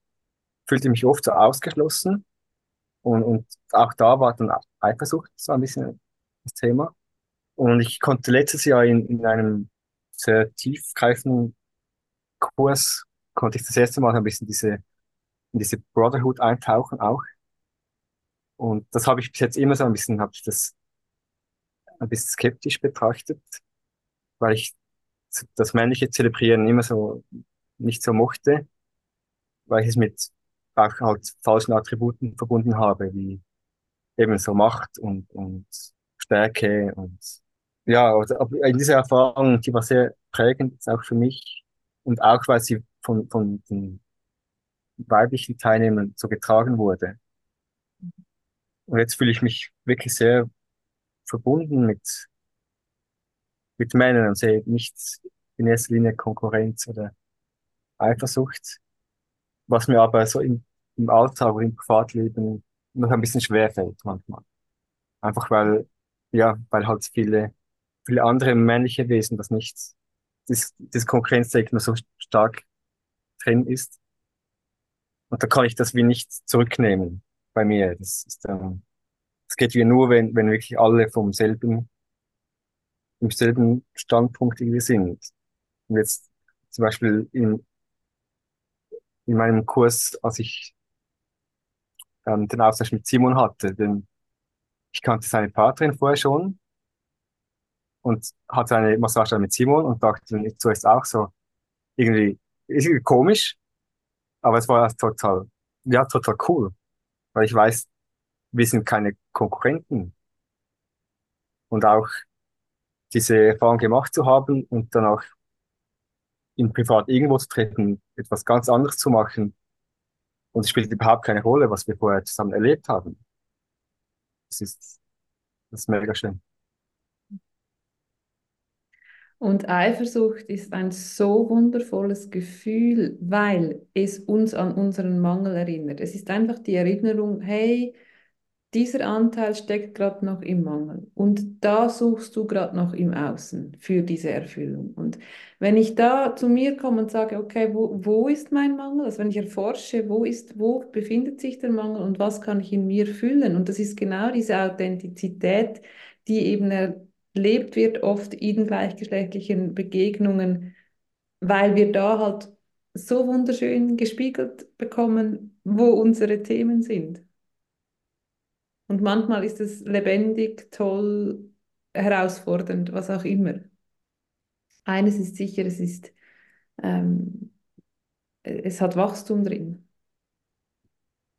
fühlte ich mich oft so ausgeschlossen. Und, und auch da war dann Eifersucht so ein bisschen das Thema. Und ich konnte letztes Jahr in, in einem sehr tiefgreifenden Kurs, konnte ich das erste Mal ein bisschen diese, in diese Brotherhood eintauchen auch. Und das habe ich bis jetzt immer so ein bisschen, habe ich das ein bisschen skeptisch betrachtet, weil ich das männliche Zelebrieren immer so nicht so mochte, weil ich es mit auch halt falschen Attributen verbunden habe, wie eben so Macht und, und Stärke und ja, also, in dieser Erfahrung, die war sehr prägend, auch für mich und auch, weil sie von, von den weiblichen Teilnehmern so getragen wurde. Und jetzt fühle ich mich wirklich sehr verbunden mit, mit Männern und sehe nicht in erster Linie Konkurrenz oder Eifersucht, was mir aber so im, im Alltag oder im Privatleben noch ein bisschen schwer fällt manchmal. Einfach weil, ja, weil halt viele, viele andere männliche Wesen das nicht, das, das Konkurrenzdenken so stark drin ist. Und da kann ich das wie nicht zurücknehmen bei mir. Das ist, ähm, es geht wie nur, wenn, wenn wirklich alle vom selben, im selben Standpunkt irgendwie sind. Und jetzt zum Beispiel in, in meinem Kurs, als ich ähm, den Austausch mit Simon hatte, denn ich kannte seine Partnerin vorher schon und hatte eine Massage mit Simon und dachte zuerst auch so, irgendwie, irgendwie komisch, aber es war total, ja, total cool, weil ich weiß, wir sind keine Konkurrenten. Und auch diese Erfahrung gemacht zu haben und dann auch in Privat irgendwo zu treten, etwas ganz anderes zu machen. Und es spielt überhaupt keine Rolle, was wir vorher zusammen erlebt haben. Das ist, das ist mega schön. Und Eifersucht ist ein so wundervolles Gefühl, weil es uns an unseren Mangel erinnert. Es ist einfach die Erinnerung, hey, dieser Anteil steckt gerade noch im Mangel und da suchst du gerade noch im Außen für diese Erfüllung. Und wenn ich da zu mir komme und sage, okay, wo, wo ist mein Mangel? Also wenn ich erforsche, wo ist, wo befindet sich der Mangel und was kann ich in mir füllen? Und das ist genau diese Authentizität, die eben erlebt wird oft in gleichgeschlechtlichen Begegnungen, weil wir da halt so wunderschön gespiegelt bekommen, wo unsere Themen sind. Und manchmal ist es lebendig, toll, herausfordernd, was auch immer. Eines ist sicher, es ist, ähm, es hat Wachstum drin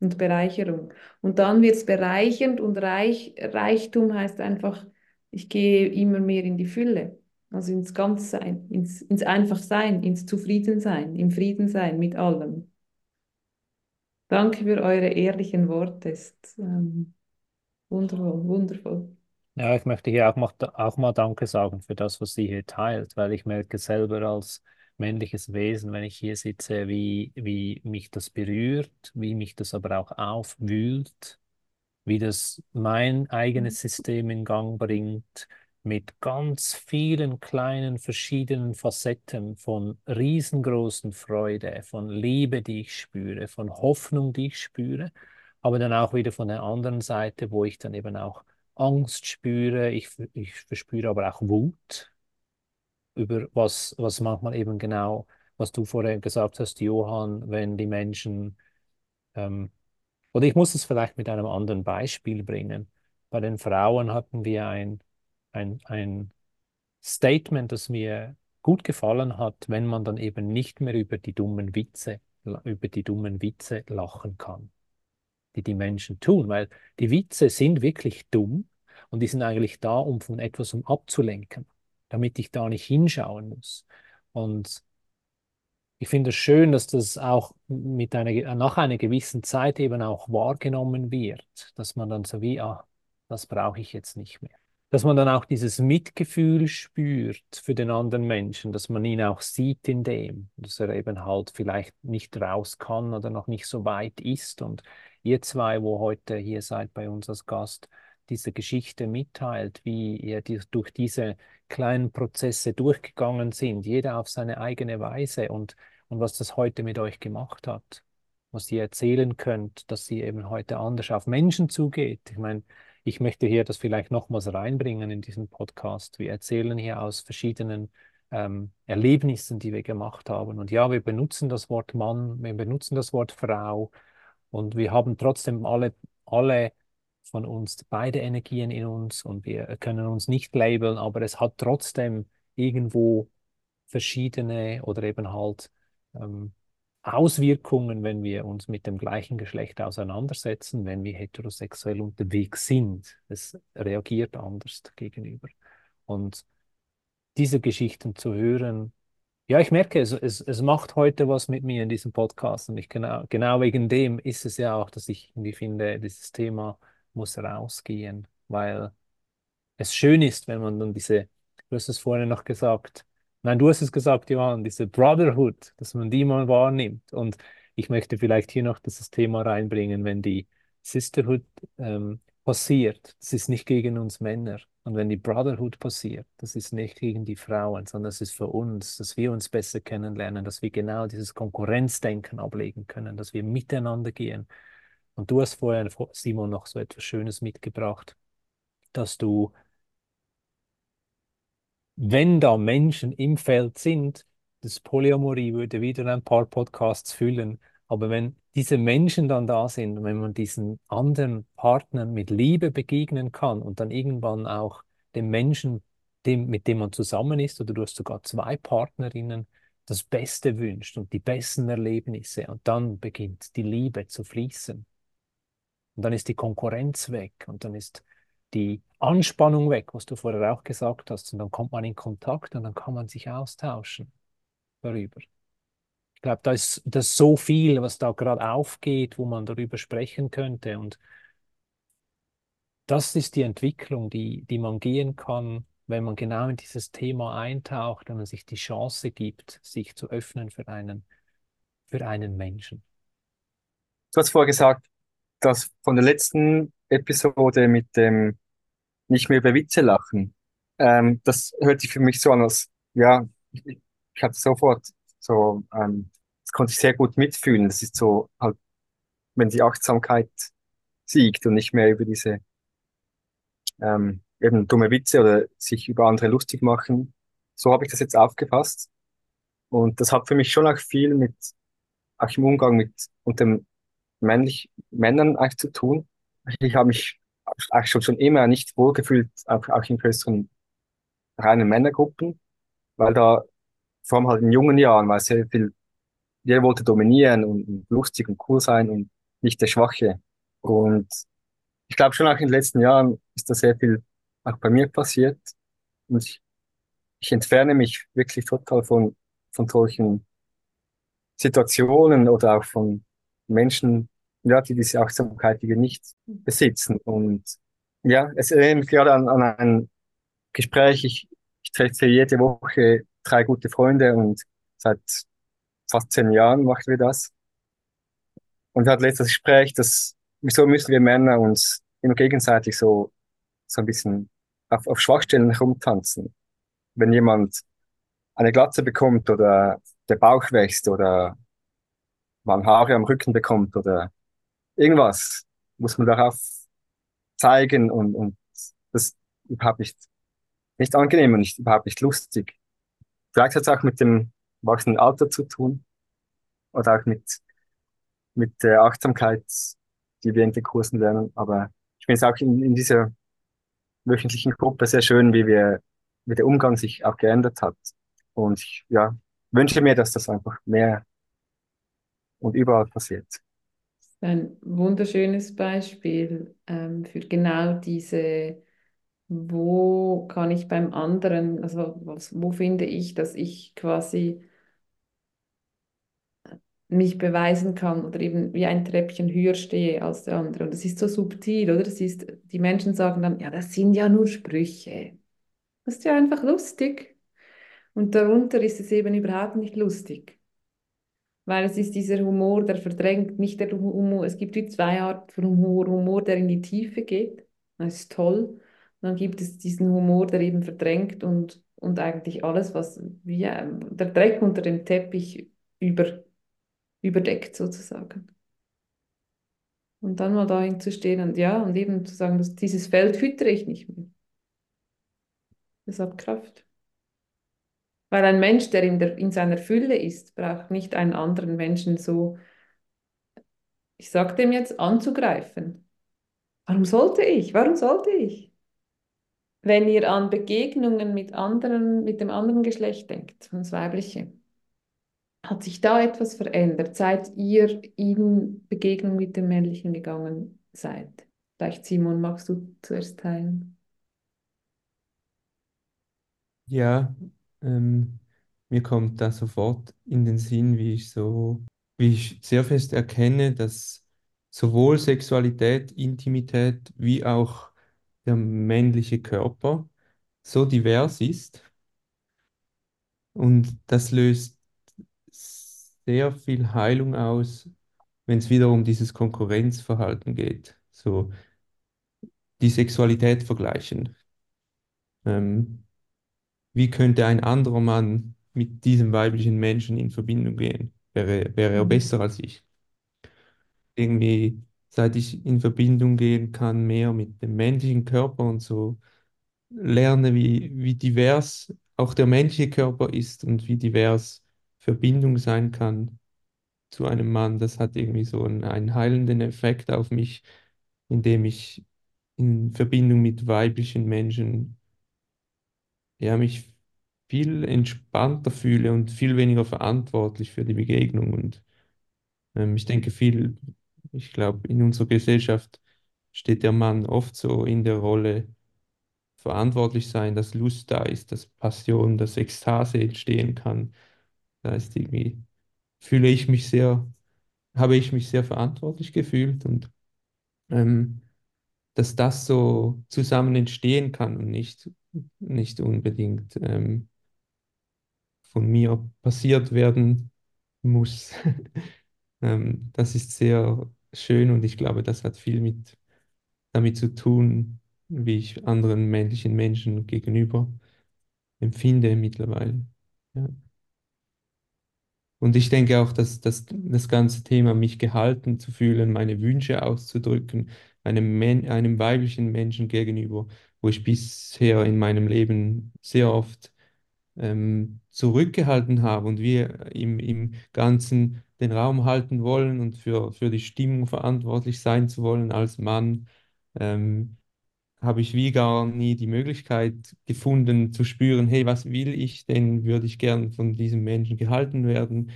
und Bereicherung. Und dann wird es bereichernd und Reich, Reichtum heißt einfach, ich gehe immer mehr in die Fülle, also ins Ganzsein, ins, ins Einfachsein, ins Zufriedensein, im Friedensein mit allem. Danke für eure ehrlichen Worte. Ist, ähm, Wundervoll, wundervoll. Ja, ich möchte hier auch mal, auch mal Danke sagen für das, was sie hier teilt, weil ich merke selber als männliches Wesen, wenn ich hier sitze, wie, wie mich das berührt, wie mich das aber auch aufwühlt, wie das mein eigenes System in Gang bringt, mit ganz vielen kleinen verschiedenen Facetten von riesengroßen Freude, von Liebe, die ich spüre, von Hoffnung, die ich spüre aber dann auch wieder von der anderen Seite, wo ich dann eben auch Angst spüre, ich, ich verspüre aber auch Wut über was, was manchmal eben genau, was du vorher gesagt hast, Johann, wenn die Menschen, ähm, oder ich muss es vielleicht mit einem anderen Beispiel bringen. Bei den Frauen hatten wir ein, ein, ein Statement, das mir gut gefallen hat, wenn man dann eben nicht mehr über die dummen Witze, über die dummen Witze lachen kann die die Menschen tun, weil die Witze sind wirklich dumm und die sind eigentlich da, um von etwas um abzulenken, damit ich da nicht hinschauen muss. Und ich finde es schön, dass das auch mit einer, nach einer gewissen Zeit eben auch wahrgenommen wird, dass man dann so wie, ah, das brauche ich jetzt nicht mehr dass man dann auch dieses Mitgefühl spürt für den anderen Menschen, dass man ihn auch sieht in dem, dass er eben halt vielleicht nicht raus kann oder noch nicht so weit ist. Und ihr zwei, wo heute hier seid bei uns als Gast, diese Geschichte mitteilt, wie ihr die, durch diese kleinen Prozesse durchgegangen sind, jeder auf seine eigene Weise und, und was das heute mit euch gemacht hat, was ihr erzählen könnt, dass sie eben heute anders auf Menschen zugeht. Ich meine, ich möchte hier das vielleicht nochmals reinbringen in diesen Podcast. Wir erzählen hier aus verschiedenen ähm, Erlebnissen, die wir gemacht haben. Und ja, wir benutzen das Wort Mann, wir benutzen das Wort Frau und wir haben trotzdem alle, alle von uns beide Energien in uns und wir können uns nicht labeln, aber es hat trotzdem irgendwo verschiedene oder eben halt ähm, Auswirkungen, wenn wir uns mit dem gleichen Geschlecht auseinandersetzen, wenn wir heterosexuell unterwegs sind. Es reagiert anders gegenüber. Und diese Geschichten zu hören, ja, ich merke, es, es, es macht heute was mit mir in diesem Podcast. Und ich genau, genau wegen dem ist es ja auch, dass ich irgendwie finde, dieses Thema muss rausgehen, weil es schön ist, wenn man dann diese, du hast es vorhin noch gesagt, Nein, du hast es gesagt, Johann, diese Brotherhood, dass man die mal wahrnimmt. Und ich möchte vielleicht hier noch dieses Thema reinbringen, wenn die Sisterhood ähm, passiert, das ist nicht gegen uns Männer. Und wenn die Brotherhood passiert, das ist nicht gegen die Frauen, sondern es ist für uns, dass wir uns besser kennenlernen, dass wir genau dieses Konkurrenzdenken ablegen können, dass wir miteinander gehen. Und du hast vorher, Simon, noch so etwas Schönes mitgebracht, dass du wenn da Menschen im Feld sind, das Polyamorie würde wieder ein paar Podcasts füllen, aber wenn diese Menschen dann da sind, wenn man diesen anderen Partnern mit Liebe begegnen kann und dann irgendwann auch dem Menschen, dem, mit dem man zusammen ist, oder du hast sogar zwei Partnerinnen, das Beste wünscht und die besten Erlebnisse und dann beginnt die Liebe zu fließen. Und dann ist die Konkurrenz weg und dann ist die Anspannung weg, was du vorher auch gesagt hast. Und dann kommt man in Kontakt und dann kann man sich austauschen darüber. Ich glaube, da ist, da ist so viel, was da gerade aufgeht, wo man darüber sprechen könnte. Und das ist die Entwicklung, die, die man gehen kann, wenn man genau in dieses Thema eintaucht, wenn man sich die Chance gibt, sich zu öffnen für einen, für einen Menschen. Du hast vorher gesagt, dass von der letzten Episode mit dem nicht mehr über Witze lachen. Ähm, das hört sich für mich so an, als, ja, ich, ich hatte sofort so, ähm, das konnte ich sehr gut mitfühlen. Das ist so halt, wenn die Achtsamkeit siegt und nicht mehr über diese ähm, eben dumme Witze oder sich über andere lustig machen. So habe ich das jetzt aufgefasst. Und das hat für mich schon auch viel mit, auch im Umgang mit und dem männlich Männern eigentlich zu tun. Ich habe mich eigentlich schon, schon immer nicht wohlgefühlt, auch, auch in größeren reinen Männergruppen, weil da vor allem halt in jungen Jahren war sehr viel, jeder wollte dominieren und, und lustig und cool sein und nicht der Schwache. Und ich glaube schon auch in den letzten Jahren ist da sehr viel auch bei mir passiert. Und ich, ich entferne mich wirklich total von, von solchen Situationen oder auch von Menschen, ja, die diese Achtsamkeit die wir nicht besitzen. Und ja, es erinnert mich gerade an, an ein Gespräch. Ich, ich treffe jede Woche drei gute Freunde und seit fast zehn Jahren machen wir das. Und hatten letztes Gespräch, dass wieso müssen wir Männer uns immer gegenseitig so, so ein bisschen auf, auf Schwachstellen herumtanzen? Wenn jemand eine Glatze bekommt oder der Bauch wächst oder man Haare am Rücken bekommt oder irgendwas, muss man darauf zeigen und, und das ist überhaupt nicht, nicht angenehm und nicht, überhaupt nicht lustig. Vielleicht hat es auch mit dem wachsenden Alter zu tun oder auch mit, mit der Achtsamkeit, die wir in den Kursen lernen. Aber ich finde es auch in, in dieser wöchentlichen Gruppe sehr schön, wie wir, wie der Umgang sich auch geändert hat. Und ich, ja, wünsche mir, dass das einfach mehr und überall passiert. Ein wunderschönes Beispiel ähm, für genau diese, wo kann ich beim anderen, also was, wo finde ich, dass ich quasi mich beweisen kann oder eben wie ein Treppchen höher stehe als der andere. Und das ist so subtil, oder? Das ist, die Menschen sagen dann, ja, das sind ja nur Sprüche. Das ist ja einfach lustig. Und darunter ist es eben überhaupt nicht lustig. Weil es ist dieser Humor, der verdrängt, nicht der Humor. Es gibt wie zwei Arten von Humor. Humor, der in die Tiefe geht. Das ist toll. Und dann gibt es diesen Humor, der eben verdrängt und, und eigentlich alles, was wie der Dreck unter dem Teppich über überdeckt sozusagen. Und dann mal dahin zu stehen und ja, und eben zu sagen, dass dieses Feld füttere ich nicht mehr. Das hat Kraft. Weil ein Mensch, der in, der in seiner Fülle ist, braucht nicht einen anderen Menschen so, ich sage dem jetzt, anzugreifen. Warum sollte ich? Warum sollte ich? Wenn ihr an Begegnungen mit anderen, mit dem anderen Geschlecht denkt, das Weibliche, hat sich da etwas verändert, seit ihr in Begegnung mit dem Männlichen gegangen seid? Vielleicht Simon, magst du zuerst teilen? Ja, ähm, mir kommt da sofort in den Sinn, wie ich so, wie ich sehr fest erkenne, dass sowohl Sexualität, Intimität wie auch der männliche Körper so divers ist. Und das löst sehr viel Heilung aus, wenn es wieder um dieses Konkurrenzverhalten geht. So die Sexualität vergleichen. Ähm, wie könnte ein anderer Mann mit diesem weiblichen Menschen in Verbindung gehen? Wäre, wäre er Mhm. besser als ich? Irgendwie, seit ich in Verbindung gehen kann, mehr mit dem männlichen Körper und so lerne, wie, wie divers auch der menschliche Körper ist und wie divers Verbindung sein kann zu einem Mann. Das hat irgendwie so einen, einen heilenden Effekt auf mich, indem ich in Verbindung mit weiblichen Menschen ja, mich viel entspannter fühle und viel weniger verantwortlich für die Begegnung. Und ähm, ich denke viel, ich glaube, in unserer Gesellschaft steht der Mann oft so in der Rolle, verantwortlich sein, dass Lust da ist, dass Passion, dass Ekstase entstehen kann. Da ist irgendwie, fühle ich mich sehr, habe ich mich sehr verantwortlich gefühlt und ähm, dass das so zusammen entstehen kann und nicht, nicht unbedingt ähm, von mir passiert werden muss. ähm, das ist sehr schön und ich glaube, das hat viel mit damit zu tun, wie ich anderen männlichen Menschen gegenüber empfinde mittlerweile. Ja. Und ich denke auch, dass, dass das ganze Thema, mich gehalten zu fühlen, meine Wünsche auszudrücken, einem, einem weiblichen Menschen gegenüber, wo ich bisher in meinem Leben sehr oft ähm, zurückgehalten habe und wir im, im Ganzen den Raum halten wollen und für, für die Stimmung verantwortlich sein zu wollen als Mann, ähm, habe ich wie gar nie die Möglichkeit gefunden zu spüren, hey, was will ich denn? Würde ich gern von diesem Menschen gehalten werden?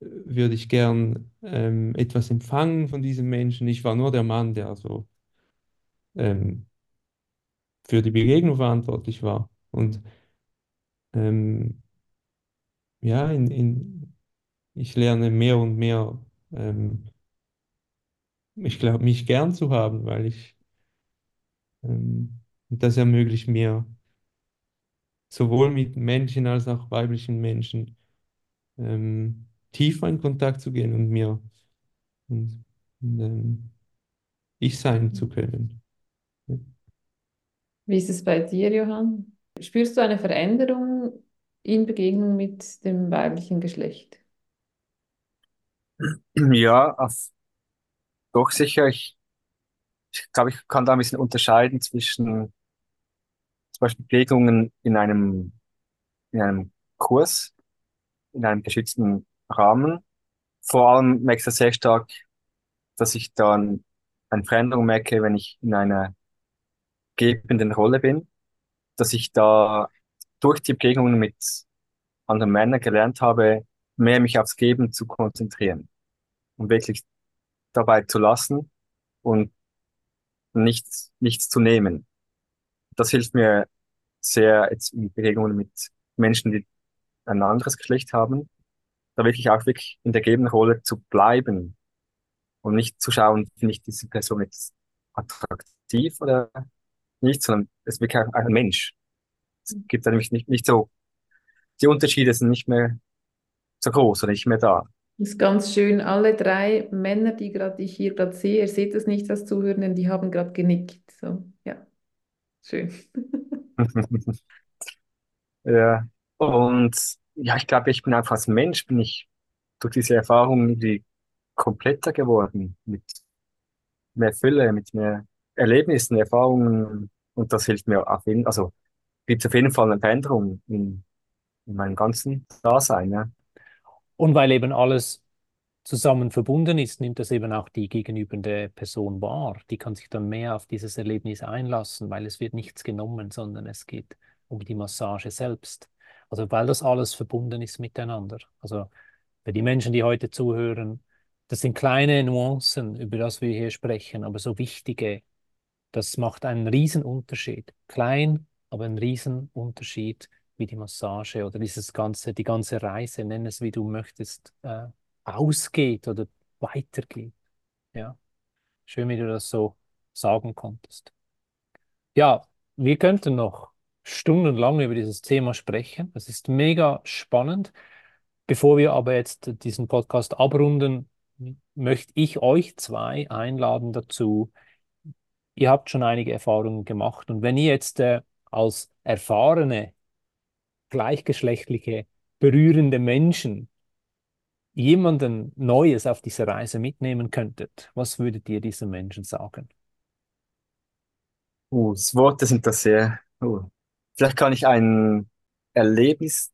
Würde ich gern ähm, etwas empfangen von diesem Menschen? Ich war nur der Mann, der so ähm, für die Begegnung verantwortlich war. Und ähm, ja, in, in, ich lerne mehr und mehr, ähm, ich glaube, mich gern zu haben, weil ich, ähm, das ermöglicht mir, sowohl mit Menschen als auch weiblichen Menschen ähm, tiefer in Kontakt zu gehen und mir und, und, ähm, ich sein zu können. Wie ist es bei dir, Johann? Spürst du eine Veränderung in Begegnung mit dem weiblichen Geschlecht? Ja, auf, doch sicher. Ich, ich glaube, ich kann da ein bisschen unterscheiden zwischen zum Beispiel Begegnungen in einem, in einem Kurs, in einem geschützten Rahmen. Vor allem merke ich das sehr stark, dass ich dann eine Veränderung merke, wenn ich in einer gebenden Rolle bin, dass ich da durch die Begegnungen mit anderen Männern gelernt habe, mehr mich aufs Geben zu konzentrieren und wirklich dabei zu lassen und nichts, nichts zu nehmen. Das hilft mir sehr jetzt in Begegnungen mit Menschen, die ein anderes Geschlecht haben, da wirklich auch wirklich in der gebenden Rolle zu bleiben und nicht zu schauen, finde ich diese Person jetzt attraktiv oder nicht, sondern es ist wirklich ein Mensch. Es gibt da nämlich nicht, nicht so, die Unterschiede sind nicht mehr so groß oder nicht mehr da. Das ist ganz schön. Alle drei Männer, die gerade ich hier gerade sehe, ihr seht es nicht als Zuhörenden, die haben gerade genickt. So, ja, schön. ja, und ja, ich glaube, ich bin einfach als Mensch, bin ich durch diese Erfahrungen irgendwie kompletter geworden, mit mehr Fülle, mit mehr Erlebnissen, Erfahrungen. Und das hilft mir auf jeden, also gibt es auf jeden Fall eine Veränderung in, in meinem ganzen Dasein. Ja. Und weil eben alles zusammen verbunden ist, nimmt das eben auch die gegenübernde Person wahr. Die kann sich dann mehr auf dieses Erlebnis einlassen, weil es wird nichts genommen, sondern es geht um die Massage selbst. Also weil das alles verbunden ist miteinander. Also für die Menschen, die heute zuhören, das sind kleine Nuancen, über das wir hier sprechen, aber so wichtige. Das macht einen riesen Unterschied. Klein, aber ein riesen Unterschied wie die Massage oder dieses ganze, die ganze Reise, nenn es wie du möchtest, äh, ausgeht oder weitergeht. Ja, schön, wie du das so sagen konntest. Ja, wir könnten noch stundenlang über dieses Thema sprechen. Das ist mega spannend. Bevor wir aber jetzt diesen Podcast abrunden, möchte ich euch zwei einladen dazu. Ihr habt schon einige Erfahrungen gemacht und wenn ihr jetzt äh, als erfahrene gleichgeschlechtliche, berührende Menschen jemanden Neues auf dieser Reise mitnehmen könntet, was würdet ihr diesen Menschen sagen? Uh, das Worte sind das sehr. Uh. Vielleicht kann ich ein Erlebnis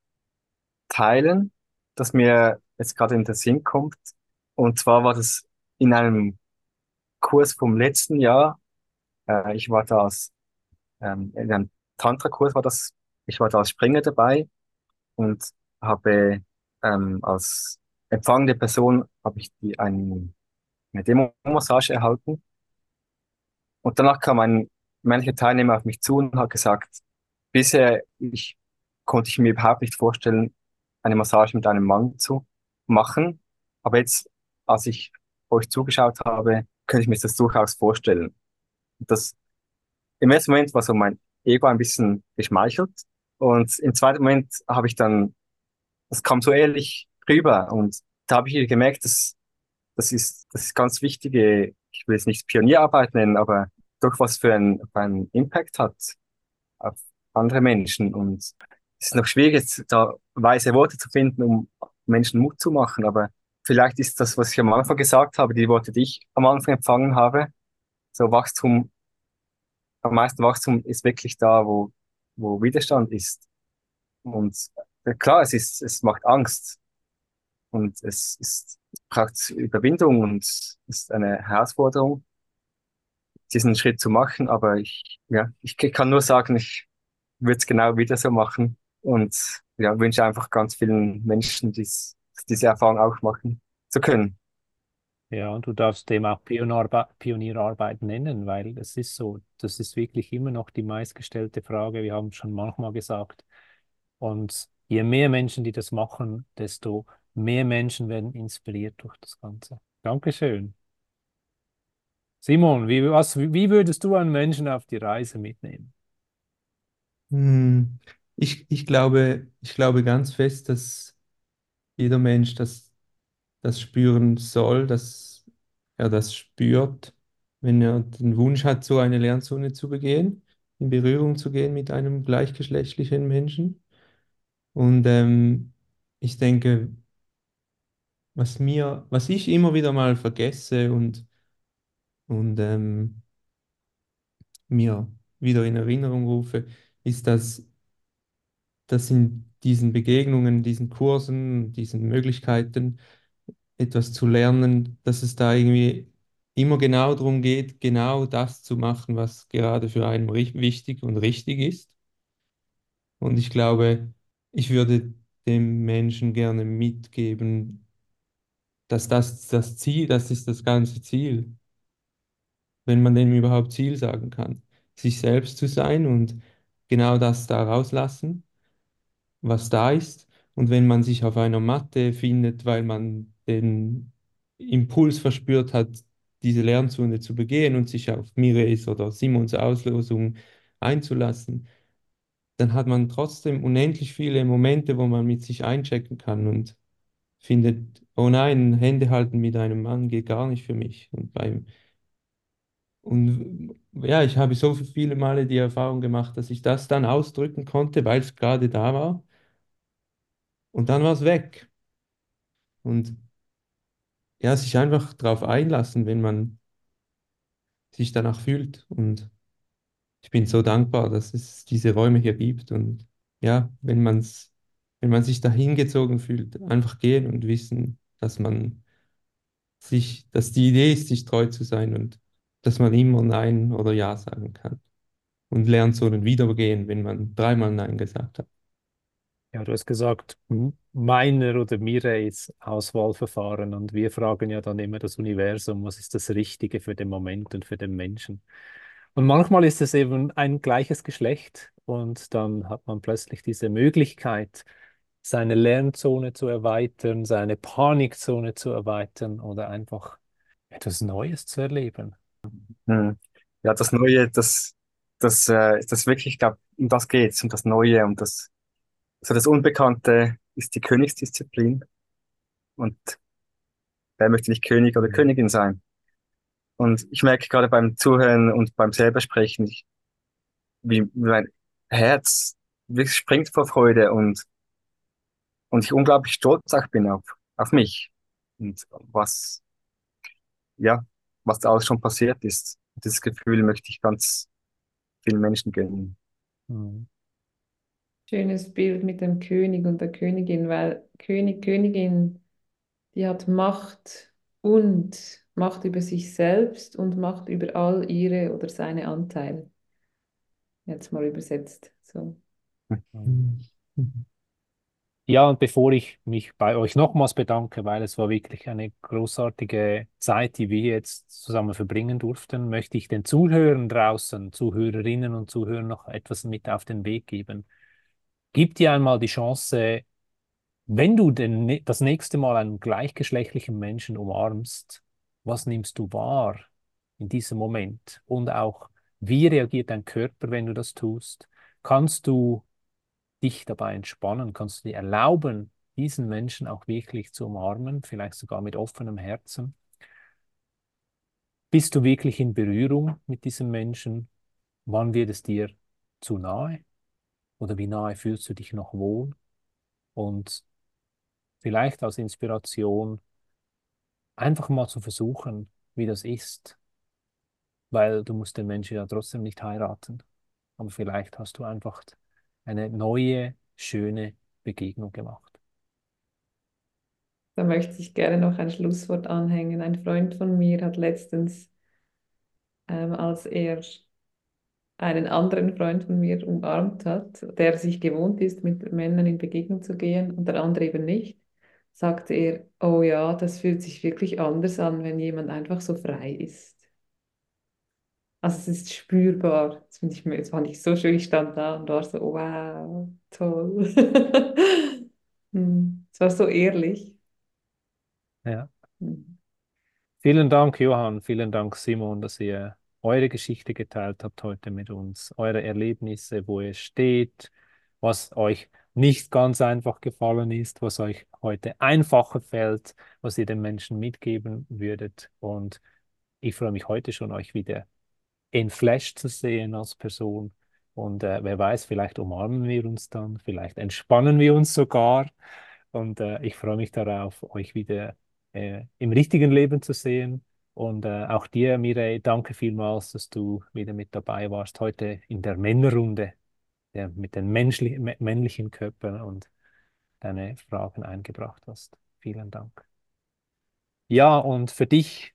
teilen, das mir jetzt gerade in den Sinn kommt. Und zwar war das in einem Kurs vom letzten Jahr. Äh, ich war da als, ähm, in einem Tantra-Kurs war das ich war da als Springer dabei und habe ähm, als empfangende Person habe ich die ein, eine Demo-Massage erhalten. Und danach kam ein männlicher Teilnehmer auf mich zu und hat gesagt, bisher ich, konnte ich mir überhaupt nicht vorstellen, eine Massage mit einem Mann zu machen. Aber jetzt, als ich euch zugeschaut habe, könnte ich mir das durchaus vorstellen. Das im ersten Moment war so mein Ego ein bisschen geschmeichelt, und im zweiten Moment habe ich dann, das kam so ehrlich rüber und da habe ich gemerkt, dass das ist, das ist ganz wichtige, ich will es nicht Pionierarbeit nennen, aber doch was für einen, für einen Impact hat auf andere Menschen. Und es ist noch schwierig, jetzt da weise Worte zu finden, um Menschen Mut zu machen, aber vielleicht ist das, was ich am Anfang gesagt habe, die Worte, die ich am Anfang empfangen habe, so Wachstum, am meisten Wachstum ist wirklich da, wo, wo Widerstand ist. Und äh, klar, es ist, es macht Angst und es ist, es braucht Überwindung und ist eine Herausforderung, diesen Schritt zu machen. Aber ich, ja, ich kann nur sagen, ich würde es genau wieder so machen und ja, wünsche einfach ganz vielen Menschen, dies, diese Erfahrung auch machen zu können. Ja, und du darfst dem auch Pionierarbe Pionierarbeit nennen, weil es ist so, das ist wirklich immer noch die meistgestellte Frage. Wir haben schon manchmal gesagt. Und je mehr Menschen, die das machen, desto mehr Menschen werden inspiriert durch das Ganze. Dankeschön. Simon, wie, was, wie würdest du einen Menschen auf die Reise mitnehmen? Hm, Ich, ich glaube, ich glaube ganz fest, dass jeder Mensch das, das spüren soll, dass er das spürt, wenn er den Wunsch hat, so eine Lernzone zu begehen, in Berührung zu gehen mit einem gleichgeschlechtlichen Menschen. Und ähm, ich denke, was mir, was ich immer wieder mal vergesse und, und ähm, mir wieder in Erinnerung rufe, ist, dass, dass in diesen Begegnungen, diesen Kursen, diesen Möglichkeiten, etwas zu lernen, dass es da irgendwie immer genau darum geht, genau das zu machen, was gerade für einen wichtig und richtig ist. Und ich glaube, ich würde dem Menschen gerne mitgeben, dass das das Ziel, das ist das ganze Ziel, wenn man dem überhaupt Ziel sagen kann, sich selbst zu sein und genau das da rauslassen, was da ist. Und wenn man sich auf einer Matte findet, weil man den Impuls verspürt hat, diese Lernzone zu begehen und sich auf Mires oder Simons Auslosung einzulassen, dann hat man trotzdem unendlich viele Momente, wo man mit sich einchecken kann und findet, oh nein, Hände halten mit einem Mann geht gar nicht für mich. Und beim und ja, ich habe so viele Male die Erfahrung gemacht, dass ich das dann ausdrücken konnte, weil es gerade da war. Und dann war es weg. Und ja, sich einfach darauf einlassen, wenn man sich danach fühlt. Und ich bin so dankbar, dass es diese Räume hier gibt. Und ja, wenn man's, wenn man sich da hingezogen fühlt, einfach gehen und wissen, dass man sich, dass die Idee ist, sich treu zu sein und dass man immer Nein oder Ja sagen kann. Und lernt so ein Wiedergehen, wenn man dreimal Nein gesagt hat. Ja, du hast gesagt, m- meiner oder Mireis Auswahlverfahren und wir fragen ja dann immer das Universum, was ist das Richtige für den Moment und für den Menschen. Und manchmal ist es eben ein gleiches Geschlecht und dann hat man plötzlich diese Möglichkeit, seine Lernzone zu erweitern, seine Panikzone zu erweitern oder einfach etwas Neues zu erleben. Hm. Ja, das Neue, das, das, äh, ist das wirklich, ich glaube, um das geht's, um das Neue, um das, so das Unbekannte ist die Königsdisziplin und wer möchte nicht König oder Königin sein? Und ich merke gerade beim Zuhören und beim selber Sprechen, ich, wie, wie mein Herz wirklich springt vor Freude und, und ich unglaublich stolz auch bin auf, auf mich und was, ja, was da alles schon passiert ist. Dieses Gefühl möchte ich ganz vielen Menschen gönnen. Hm. Schönes Bild mit dem König und der Königin, weil König, Königin, die hat Macht und Macht über sich selbst und Macht über all ihre oder seine Anteile. Jetzt mal übersetzt. So. Hm. Ja, und bevor ich mich bei euch nochmals bedanke, weil es war wirklich eine großartige Zeit, die wir jetzt zusammen verbringen durften, möchte ich den Zuhörern draußen, Zuhörerinnen und Zuhörern noch etwas mit auf den Weg geben. Gib dir einmal die Chance, wenn du den, das nächste Mal einen gleichgeschlechtlichen Menschen umarmst, was nimmst du wahr in diesem Moment? Und auch, wie reagiert dein Körper, wenn du das tust? Kannst du dich dabei entspannen? Kannst du dir erlauben, diesen Menschen auch wirklich zu umarmen, vielleicht sogar mit offenem Herzen? Bist du wirklich in Berührung mit diesem Menschen? Wann wird es dir zu nahe? Oder wie nahe fühlst du dich noch wohl? Und vielleicht als Inspiration einfach mal zu versuchen, wie das ist, weil du musst den Menschen ja trotzdem nicht heiraten. Aber vielleicht hast du einfach eine neue, schöne Begegnung gemacht. Da möchte ich gerne noch ein Schlusswort anhängen. Ein Freund von mir hat letztens, ähm, als er einen anderen Freund von mir umarmt hat, der sich gewohnt ist, mit Männern in Begegnung zu gehen und der andere eben nicht, sagte er, oh ja, das fühlt sich wirklich anders an, wenn jemand einfach so frei ist. Also es ist spürbar. Das, ich, das fand ich so schön. Ich stand da und war so, wow, toll. Hm, es war so ehrlich. Ja. Hm. Vielen Dank, Johann. Vielen Dank, Simon, dass ihr eure Geschichte geteilt habt heute mit uns, eure Erlebnisse, wo ihr steht, was euch nicht ganz einfach gefallen ist, was euch heute einfacher fällt, was ihr den Menschen mitgeben würdet. Und ich freue mich heute schon, euch wieder in Flash zu sehen als Person. Und äh, wer weiß, vielleicht umarmen wir uns dann, vielleicht entspannen wir uns sogar. Und äh, ich freue mich darauf, euch wieder äh, im richtigen Leben zu sehen und äh, auch dir, Mireille, danke vielmals, dass du wieder mit dabei warst, heute in der Männerrunde der, mit den männlichen Körpern und deine Fragen eingebracht hast. Vielen Dank. Ja, und für dich,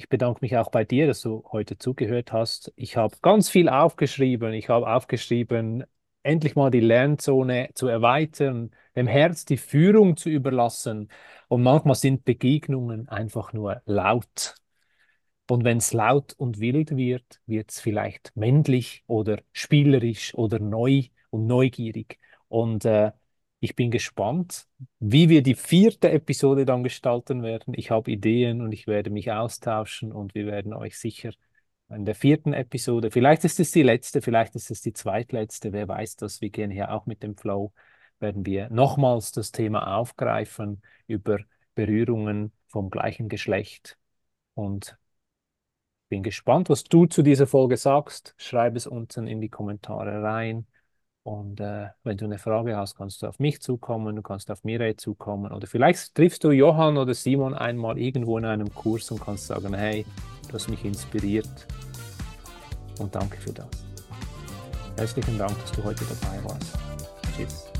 ich bedanke mich auch bei dir, dass du heute zugehört hast. Ich habe ganz viel aufgeschrieben. Ich habe aufgeschrieben, endlich mal die Lernzone zu erweitern, dem Herz die Führung zu überlassen. Und manchmal sind Begegnungen einfach nur laut. Und wenn es laut und wild wird, wird es vielleicht männlich oder spielerisch oder neu und neugierig. Und äh, ich bin gespannt, wie wir die vierte Episode dann gestalten werden. Ich habe Ideen und ich werde mich austauschen und wir werden euch sicher in der vierten Episode, vielleicht ist es die letzte, vielleicht ist es die zweitletzte, wer weiß das, wir gehen hier auch mit dem Flow, werden wir nochmals das Thema aufgreifen über Berührungen vom gleichen Geschlecht und bin gespannt, was du zu dieser Folge sagst. Schreib es unten in die Kommentare rein. Und äh, wenn du eine Frage hast, kannst du auf mich zukommen, du kannst auf Mireille zukommen. Oder vielleicht triffst du Johann oder Simon einmal irgendwo in einem Kurs und kannst sagen, hey, du hast mich inspiriert. Und danke für das. Herzlichen Dank, dass du heute dabei warst. Tschüss.